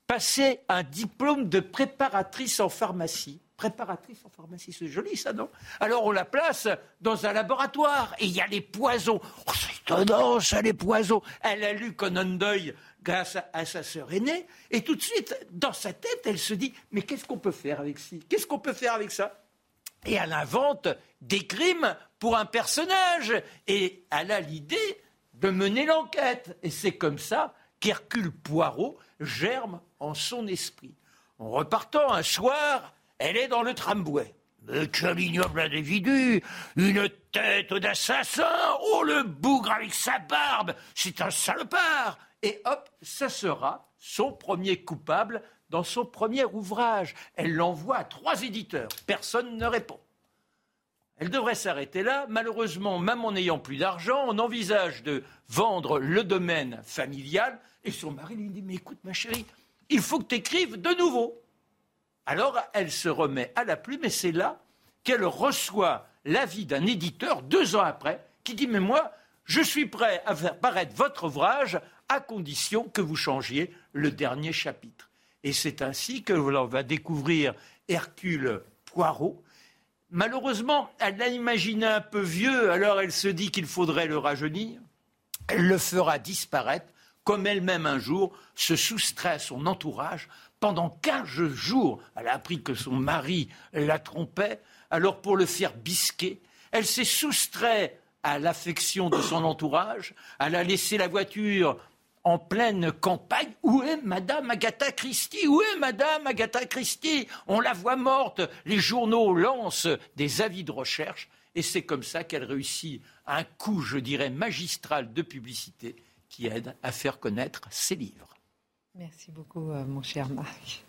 passer un diplôme de préparatrice en pharmacie. préparatrice en pharmacie. C'est joli ça, non? Alors on la place dans un laboratoire et il y a les poisons. Oh, les poisons. Elle a lu Conan Doyle grâce à, sa sœur aînée et tout de suite, dans sa tête, elle se dit mais qu'est-ce qu'on peut faire avec ci? Qu'est-ce qu'on peut faire avec ça? Et elle invente des crimes pour un personnage et elle a l'idée de mener l'enquête. Et c'est comme ça qu'Hercule Poirot germe en son esprit. En repartant un soir, elle est dans le tramway. Quel ignoble individu Une tête d'assassin Oh, le bougre avec sa barbe C'est un salopard Et hop, ça sera son premier coupable dans son premier ouvrage. Elle l'envoie à trois éditeurs. Personne ne répond. Elle devrait s'arrêter là. Malheureusement, même en n'ayant plus d'argent, on envisage de vendre le domaine familial. Et son mari lui dit Mais écoute, ma chérie, il faut que tu écrives de nouveau. Alors elle se remet à la plume et c'est là qu'elle reçoit l'avis d'un éditeur deux ans après qui dit Mais moi, je suis prêt à faire paraître votre ouvrage à condition que vous changiez le dernier chapitre. Et c'est ainsi que l'on va découvrir Hercule Poirot. Malheureusement, elle l'a imaginé un peu vieux, alors elle se dit qu'il faudrait le rajeunir. Elle le fera disparaître, comme elle-même un jour se soustrait à son entourage pendant 15 jours, elle a appris que son mari la trompait. Alors pour le faire bisquer, elle s'est soustrait à l'affection de son entourage. Elle a laissé la voiture en pleine campagne. Où est Madame Agatha Christie? Où est Madame Agatha Christie? On la voit morte. Les journaux lancent des avis de recherche. Et c'est comme ça qu'elle réussit un coup, je dirais, magistral de publicité qui aide à faire connaître ses livres. Merci beaucoup, euh, mon cher Marc.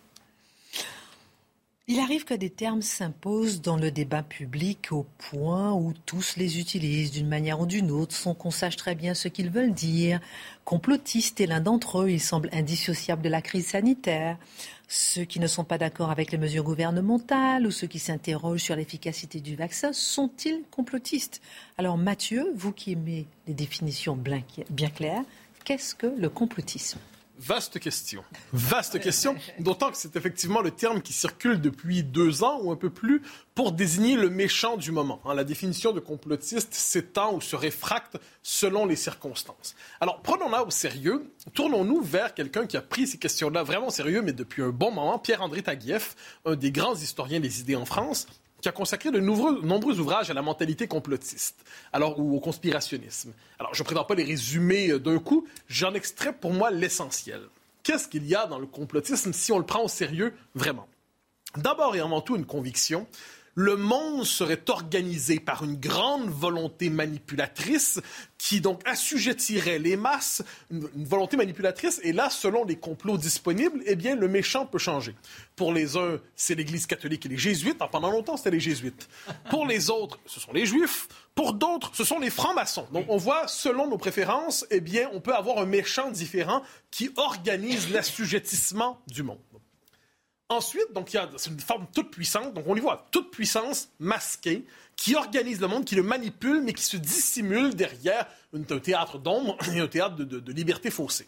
Il arrive que des termes s'imposent dans le débat public au point où tous les utilisent d'une manière ou d'une autre sans qu'on sache très bien ce qu'ils veulent dire. Complotiste est l'un d'entre eux, il semble indissociable de la crise sanitaire. Ceux qui ne sont pas d'accord avec les mesures gouvernementales ou ceux qui s'interrogent sur l'efficacité du vaccin sont-ils complotistes? Alors Mathieu, vous qui aimez les définitions bien claires, qu'est-ce que le complotisme? Vaste question. Vaste question. D'autant que c'est effectivement le terme qui circule depuis deux ans ou un peu plus pour désigner le méchant du moment. Hein, la définition de complotiste s'étend ou se réfracte selon les circonstances. Alors, prenons-la au sérieux. Tournons-nous vers quelqu'un qui a pris ces questions-là vraiment sérieux, mais depuis un bon moment, Pierre-André Taguieff, un des grands historiens des idées en France, qui a consacré de nombreux, ouvrages à la mentalité complotiste alors, ou au conspirationnisme. Alors, je ne prétends pas les résumer euh, d'un coup, j'en extrais pour moi l'essentiel. Qu'est-ce qu'il y a dans le complotisme si on le prend au sérieux vraiment? D'abord et avant tout, une conviction le monde serait organisé par une grande volonté manipulatrice qui donc assujettirait les masses, une, volonté manipulatrice, et là, selon les complots disponibles, eh bien, le méchant peut changer. Pour les uns, c'est l'Église catholique et les jésuites. pendant longtemps, c'était les jésuites. Pour les autres, ce sont les juifs. Pour d'autres, ce sont les francs-maçons. Donc, on voit, selon nos préférences, eh bien, on peut avoir un méchant différent qui organise l'assujettissement du monde. Ensuite, donc, il y a, une forme toute puissante. Donc, on y voit toute puissance masquée qui organise le monde, qui le manipule, mais qui se dissimule derrière un théâtre d'ombre et un théâtre de liberté faussée.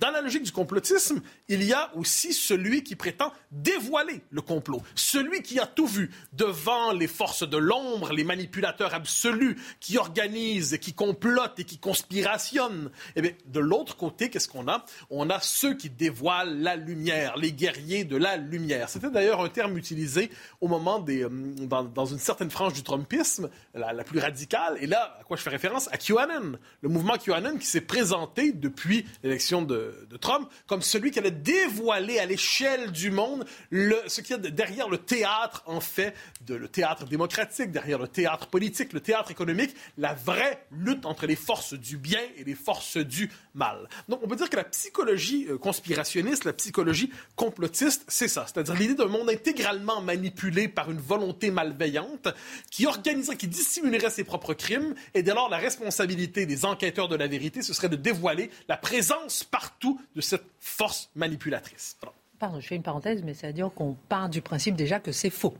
Dans la logique du complotisme, il y a aussi celui qui prétend dévoiler le complot, celui qui a tout vu devant les forces de l'ombre, les manipulateurs absolus qui organisent, qui complotent et qui conspirationnent. Eh bien, de l'autre côté, qu'est-ce qu'on a? On a ceux qui dévoilent la lumière, les guerriers de la lumière. C'était d'ailleurs un terme utilisé au moment des, euh, dans, une certaine frange du Trumpisme, la, la, plus radicale. Et là, à quoi je fais référence? À QAnon, le mouvement QAnon qui s'est présenté depuis l'élection de de, Trump comme celui qui allait dévoiler à l'échelle du monde ce qu'il y a derrière le théâtre, en fait, de, le théâtre démocratique, derrière le théâtre politique, le théâtre économique, la vraie lutte entre les forces du bien et les forces du mal. Donc, on peut dire que la psychologie euh, conspirationniste, la psychologie complotiste, c'est ça. C'est-à-dire l'idée d'un monde intégralement manipulé par une volonté malveillante qui organiserait, qui dissimulerait ses propres crimes et dès lors la responsabilité des enquêteurs de la vérité, ce serait de dévoiler la présence partout de cette force manipulatrice. Pardon, je fais une parenthèse, mais ça veut dire qu'on part du principe déjà que c'est faux.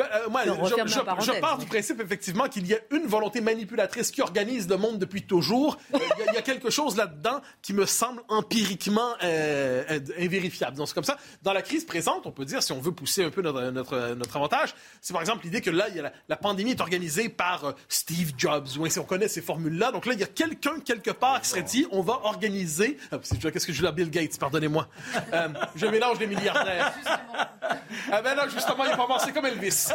Ben, euh, moi, Je pars du principe, effectivement, qu'il y a une volonté manipulatrice qui organise le monde depuis toujours. Euh, Il y, a- il y a quelque chose là-dedans qui me semble empiriquement euh, invérifiable. Donc, c'est comme ça. Dans la crise présente, on peut dire, si on veut pousser un peu notre, notre, notre avantage, c'est par exemple l'idée que là, il y a la, la pandémie est organisée par Steve Jobs. ou ainsi, on connaît ces formules-là. Donc là, il y a quelqu'un, quelque part, qui serait dit, on va organiser... Ah, c'est- Qu'est-ce que je dis là? Bill Gates, pardonnez-moi. Je mélange les milliardaires. Ah ben non, justement, il a pas pensé comme Elvis.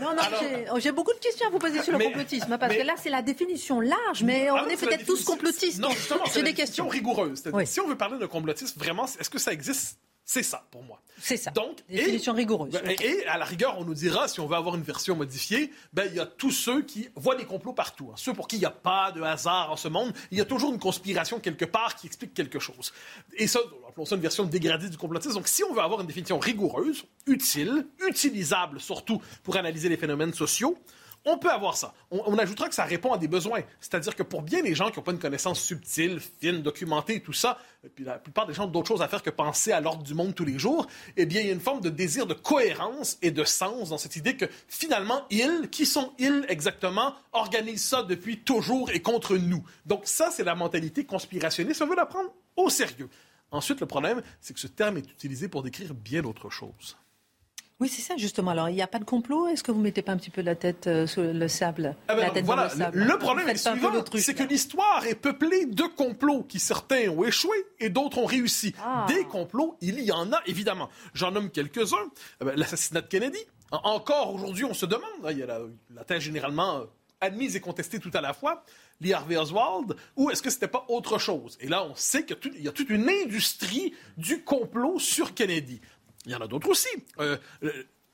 Non, non, j'ai- oh, j'ai beaucoup de questions à vous poser sur le Mais- complotisme, hein, parce mais- que là, c'est la définition large, mais on Ah non, est c'est la peut-être tous complotistes. Non, justement, c'est des questions. définition rigoureuse. C'est-à-dire, Oui. Si on veut parler de complotisme, vraiment, est-ce que ça existe? C'est ça, pour moi. C'est ça. Donc, Définition rigoureuse. Ben, Et, et à la rigueur, on nous dira, si on veut avoir une version modifiée, ben, il y a tous ceux qui voient des complots partout. hein. Ceux pour qui il n'y a pas de hasard en ce monde. Il y a toujours une conspiration quelque part qui explique quelque chose. Et ça, appelons ça une version dégradée du complotisme. Donc, si on veut avoir une définition rigoureuse, utile, utilisable surtout pour analyser les phénomènes sociaux, on peut avoir ça. On, ajoutera que ça répond à des besoins. C'est-à-dire que pour bien les gens qui n'ont pas une connaissance subtile, fine, documentée tout ça, et puis la plupart des gens ont d'autres choses à faire que penser à l'ordre du monde tous les jours, eh bien, il y a une forme de désir de cohérence et de sens dans cette idée que finalement, ils, qui sont ils exactement, organisent ça depuis toujours et contre nous. Donc ça, c'est la mentalité conspirationniste. On veut la prendre au sérieux. Ensuite, le problème, c'est que ce terme est utilisé pour décrire bien d'autre chose. Oui, c'est ça, justement. Alors, il n'y a pas de complot? Est-ce que vous mettez pas un petit peu la tête euh, sous le sable? Ah ben La tête voilà, le sable le, problème est suivant, c'est que l'histoire est peuplée de complots qui certains ont échoué et d'autres ont réussi. Ah. Des complots, il y en a évidemment. J'en nomme quelques-uns. Eh ben, L'assassinat de Kennedy. En- Encore aujourd'hui, on se demande. hein, il y a la, la thèse généralement euh, admise et contestée tout à la fois. Lee Harvey Oswald, ou est-ce que c'était pas autre chose? Et là, on sait qu'il y a toute une industrie du complot sur Kennedy. Il y en a d'autres aussi. Euh,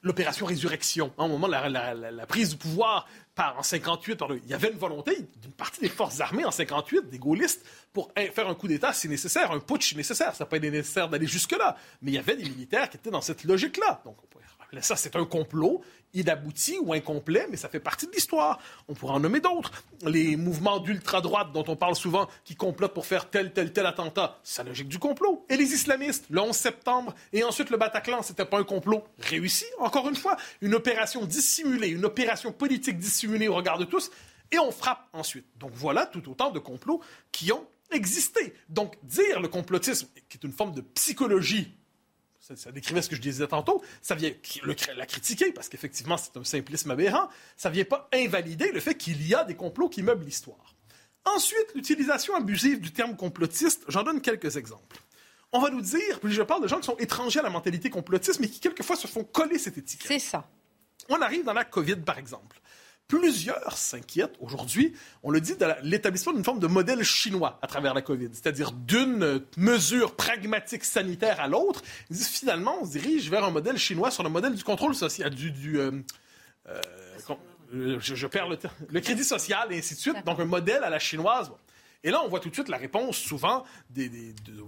L'opération Résurrection, hein, au moment de la, la- prise du pouvoir par, en 58, par le- il y avait une volonté d'une partie des forces armées en 58, des gaullistes, pour hein, faire un coup d'État si nécessaire, un putsch nécessaire. Ça n'a pas été nécessaire d'aller jusque-là. Mais il y avait des militaires qui étaient dans cette logique-là. Donc, on pourrait ça, c'est un complot inabouti ou incomplet, mais ça fait partie de l'histoire. On pourrait en nommer d'autres. Les mouvements d'ultra-droite dont on parle souvent, qui complotent pour faire tel, tel, tel attentat, c'est la logique du complot. Et les islamistes, le 11 septembre, et ensuite le Bataclan, c'était pas un complot réussi, encore une fois, une opération dissimulée, une opération politique dissimulée au regard de tous, et on frappe ensuite. Donc voilà tout autant de complots qui ont existé. Donc dire le complotisme, qui est une forme de psychologie ça, ça décrivait ce que je disais tantôt, ça vient le- la critiquer, parce qu'effectivement, c'est un simplisme aberrant, ça vient pas invalider le fait qu'il y a des complots qui meublent l'histoire. Ensuite, l'utilisation abusive du terme complotiste, j'en donne quelques exemples. On va nous dire, puis je parle de gens qui sont étrangers à la mentalité complotiste, mais qui quelquefois se font coller cette étiquette. C'est ça. On arrive dans la COVID, par exemple. Plusieurs s'inquiètent aujourd'hui, on le dit, de l'établissement d'une forme de modèle chinois à travers la COVID, c'est-à-dire d'une mesure pragmatique sanitaire à l'autre. Finalement, on se dirige vers un modèle chinois sur le modèle du contrôle social, du, euh, euh, euh, je, perds le, terme. le crédit social et ainsi de suite. Donc un modèle à la chinoise. Et là, on voit tout de suite la réponse, souvent, de,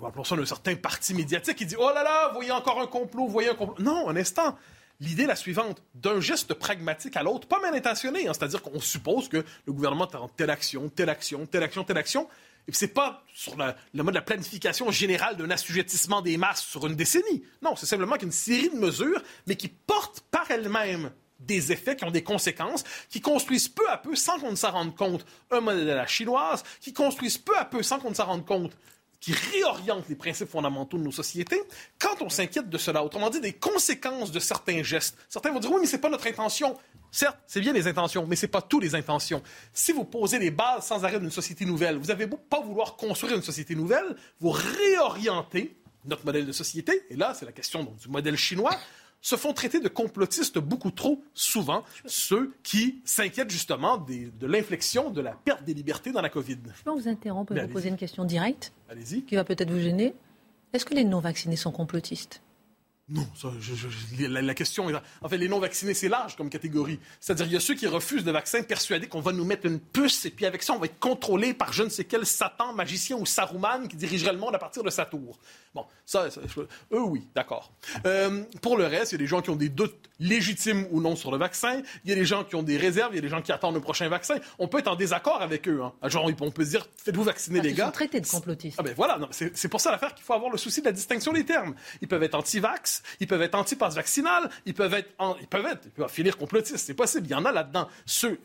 appelons d'un certain parti médiatique qui dit Oh là là, voyez encore un complot, voyez un complot. Non, un instant. L'idée est la suivante. D'un geste pragmatique à l'autre, pas mal intentionné, hein, c'est-à-dire qu'on suppose que le gouvernement en telle action, telle action, telle action, telle action, et puis c'est pas sur le mode de la planification générale d'un assujettissement des masses sur une décennie. Non, c'est simplement qu'une série de mesures, mais qui portent par elles-mêmes des effets qui ont des conséquences, qui construisent peu à peu, sans qu'on ne s'en rende compte, un modèle à la chinoise, qui construisent peu à peu, sans qu'on ne s'en rende compte, qui réorientent les principes fondamentaux de nos sociétés, quand on s'inquiète de cela, autrement dit, des conséquences de certains gestes, certains vont dire, oui, mais c'est pas notre intention. Certes, c'est bien les intentions, mais c'est pas tous les intentions. Si vous posez les bases sans arrêt d'une société nouvelle, vous avez beau pas vouloir construire une société nouvelle, vous réorientez notre modèle de société, et là, c'est la question du modèle chinois, se font traiter de complotistes beaucoup trop souvent, ceux qui s'inquiètent justement des- de l'inflexion, de la perte des libertés dans la COVID. Je peux vous interrompre et vous poser une question directe Allez-y. qui va peut-être vous gêner. Est-ce que les non-vaccinés sont complotistes? Non, ça, je- je- je- la, la question est... En fait, les non-vaccinés, c'est large comme catégorie. C'est-à-dire, il y a ceux qui refusent le vaccin persuadés qu'on va nous mettre une puce et puis avec ça, on va être contrôlé par je ne sais quel Satan, magicien ou Saruman qui dirigerait le monde à partir de sa tour. Bon, ça, ça- je- eux, oui, d'accord. Euh, pour le reste, il y a des gens qui ont des doutes légitimes ou non sur le vaccin. Il y a des gens qui ont des réserves. Il y a des gens qui attendent le prochain vaccin. On peut être en désaccord avec eux. Hein. Genre, on peut se dire, faites-vous vacciner, les gars. sont traités de complotistes. Ah ben voilà, c'est pour ça l'affaire qu'il faut avoir le souci de la distinction des termes. Ils peuvent être anti-vax, ils peuvent être anti-pass vaccinal, ils peuvent être, ils peuvent être, ils peuvent finir complotistes. C'est possible. Il y en a là-dedans. Ceux,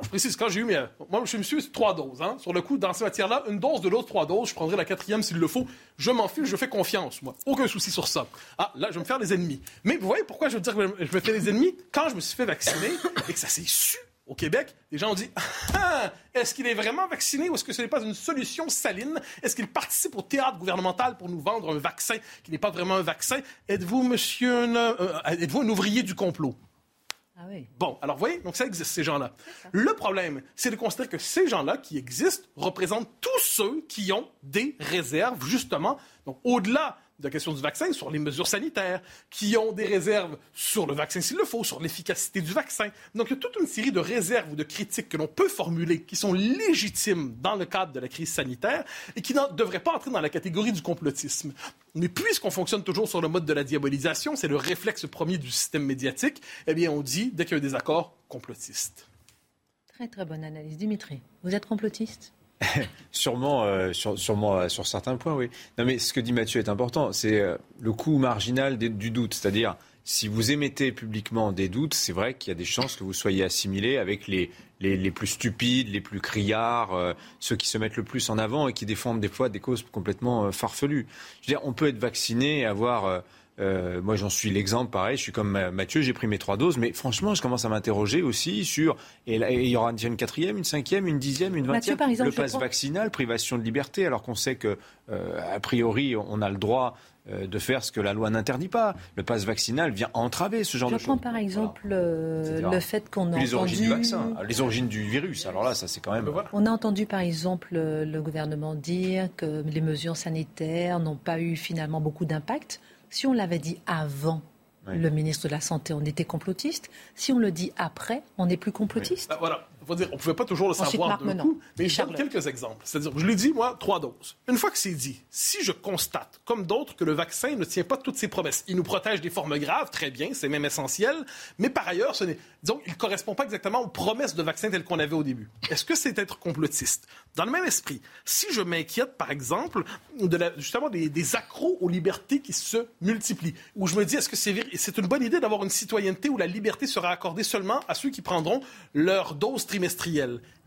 je précise, quand j'ai eu mes. Moi, je me suis trois doses. Hein. Sur le coup, dans ces matières-là, une dose de l'autre trois doses. Je prendrai la quatrième s'il le faut. Je m'en fiche, je fais confiance, moi. Aucun souci sur ça. Ah, là, je vais me faire des ennemis. Mais vous voyez pourquoi je veux dire que je me fais des ennemis? Quand je me suis fait vacciner et que ça s'est su au Québec, les gens ont dit ah, est-ce qu'il est vraiment vacciné ou est-ce que ce n'est pas une solution saline? Est-ce qu'il participe au théâtre gouvernemental pour nous vendre un vaccin qui n'est pas vraiment un vaccin? Êtes-vous, monsieur, euh, êtes-vous un ouvrier du complot? Ah bon, alors vous voyez, donc ça existe, ces gens-là. Le problème, c'est de considérer que ces gens-là qui existent représentent tous ceux qui ont des réserves, justement, donc au-delà de la question du vaccin, sur les mesures sanitaires, qui ont des réserves sur le vaccin s'il le faut, sur l'efficacité du vaccin. Donc il y a toute une série de réserves ou de critiques que l'on peut formuler qui sont légitimes dans le cadre de la crise sanitaire et qui ne devraient pas entrer dans la catégorie du complotisme. Mais puisqu'on fonctionne toujours sur le mode de la diabolisation, c'est le réflexe premier du système médiatique, eh bien on dit, dès qu'il y a un désaccord, complotiste. Très très bonne analyse. Dimitri, vous êtes complotiste? sûrement, euh, sur, sûrement euh, sur certains points, oui. Non, mais ce que dit Mathieu est important. C'est euh, le coût marginal du doute. C'est-à-dire, si vous émettez publiquement des doutes, c'est vrai qu'il y a des chances que vous soyez assimilé avec les, les, les plus stupides, les plus criards, ceux qui se mettent le plus en avant et qui défendent des fois des causes complètement farfelues. Je veux dire, on peut être vacciné et avoir euh, moi, j'en suis l'exemple, pareil. Je suis comme Mathieu, j'ai pris mes trois doses, mais franchement, je commence à m'interroger aussi sur. Et il y aura une quatrième, une cinquième, une dixième, une vingtième. le passe vaccinal, privation de liberté, alors qu'on sait que, euh, a priori, on a le droit euh, de faire ce que la loi n'interdit pas. Le passe vaccinal vient entraver ce genre de choses. Je prends par exemple le fait qu'on a les origines du vaccin, les origines du virus. Alors là, ça c'est quand même. On a entendu par exemple le gouvernement dire que les mesures sanitaires n'ont pas eu finalement beaucoup d'impact. Si on l'avait dit avant le ministre de la Santé, on était complotiste. Si on le dit après, on n'est plus complotiste. Bah, voilà on ne pouvait pas toujours le savoir d'un coup, mais je donne quelques exemples. C'est-à-dire, je l'ai dit, moi, trois doses. Une fois que c'est dit, si je constate, comme d'autres, que le vaccin ne tient pas toutes ses promesses, il nous protège des formes graves, très bien, c'est même essentiel, mais par ailleurs, ce n'est, disons, il ne correspond pas exactement aux promesses de vaccin telles qu'on avait au début. Est-ce que c'est être complotiste? Dans le même esprit, si je m'inquiète, par exemple, de la, justement des, des accros aux libertés qui se multiplient, où je me dis, est-ce que c'est, c'est une bonne idée d'avoir une citoyenneté où la liberté sera accordée seulement à ceux qui prendront leur dose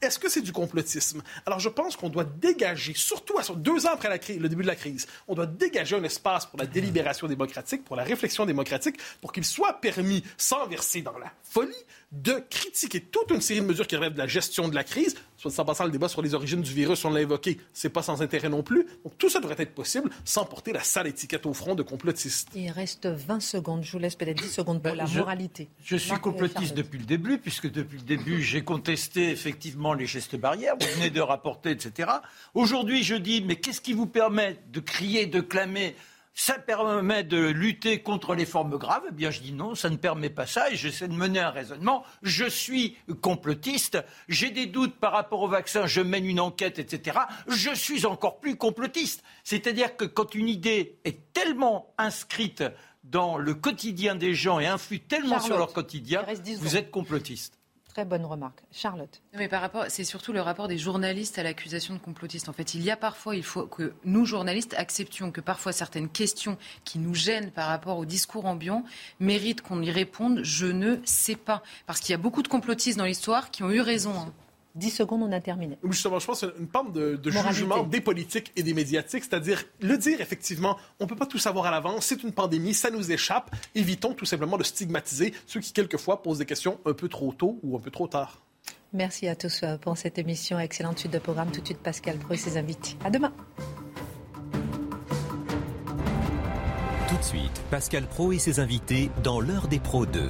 Est-ce que c'est du complotisme? Alors, je pense qu'on doit dégager, surtout à deux ans après la crise, le début de la crise, on doit dégager un espace pour la délibération démocratique, pour la réflexion démocratique, pour qu'il soit permis, sans verser dans la folie, de critiquer toute une série de mesures qui relèvent de la gestion de la crise. Soit en passant, le débat sur les origines du virus, on l'a évoqué, c'est pas sans intérêt non plus. Donc tout ça devrait être possible sans porter la sale étiquette au front de complotiste. Il reste 20 secondes, je vous laisse peut-être 10 secondes pour la moralité. Je suis complotiste depuis le début, puisque depuis le début, j'ai contesté effectivement les gestes barrières, vous venez de rapporter, etc. Aujourd'hui, je dis, mais qu'est-ce qui vous permet de crier, de clamer ça permet de lutter contre les formes graves. Eh bien, je dis non, ça ne permet pas ça et j'essaie de mener un raisonnement. Je suis complotiste, j'ai des doutes par rapport au vaccin, je mène une enquête, etc. Je suis encore plus complotiste. C'est-à-dire que quand une idée est tellement inscrite dans le quotidien des gens et influe tellement sur leur quotidien, vous êtes complotiste. Très bonne remarque. Charlotte. Mais par rapport, c'est surtout le rapport des journalistes à l'accusation de complotiste. En fait, il y a parfois, il faut que nous, journalistes, acceptions que parfois certaines questions qui nous gênent par rapport au discours ambiant méritent qu'on y réponde. Je ne sais pas. Parce qu'il y a beaucoup de complotistes dans l'histoire qui ont eu raison. Hein. 10 secondes, on a terminé. Justement, je pense que c'est une forme de, jugement des politiques et des médiatiques, c'est-à-dire le dire effectivement, on ne peut pas tout savoir à l'avance, c'est une pandémie, ça nous échappe, évitons tout simplement de stigmatiser ceux qui quelquefois posent des questions un peu trop tôt ou un peu trop tard. Merci à tous euh, pour cette émission. Excellente suite de programme. Tout de suite, Pascal Pro et ses invités. À demain. Tout de suite, Pascal Pro et ses invités dans l'heure des pros 2.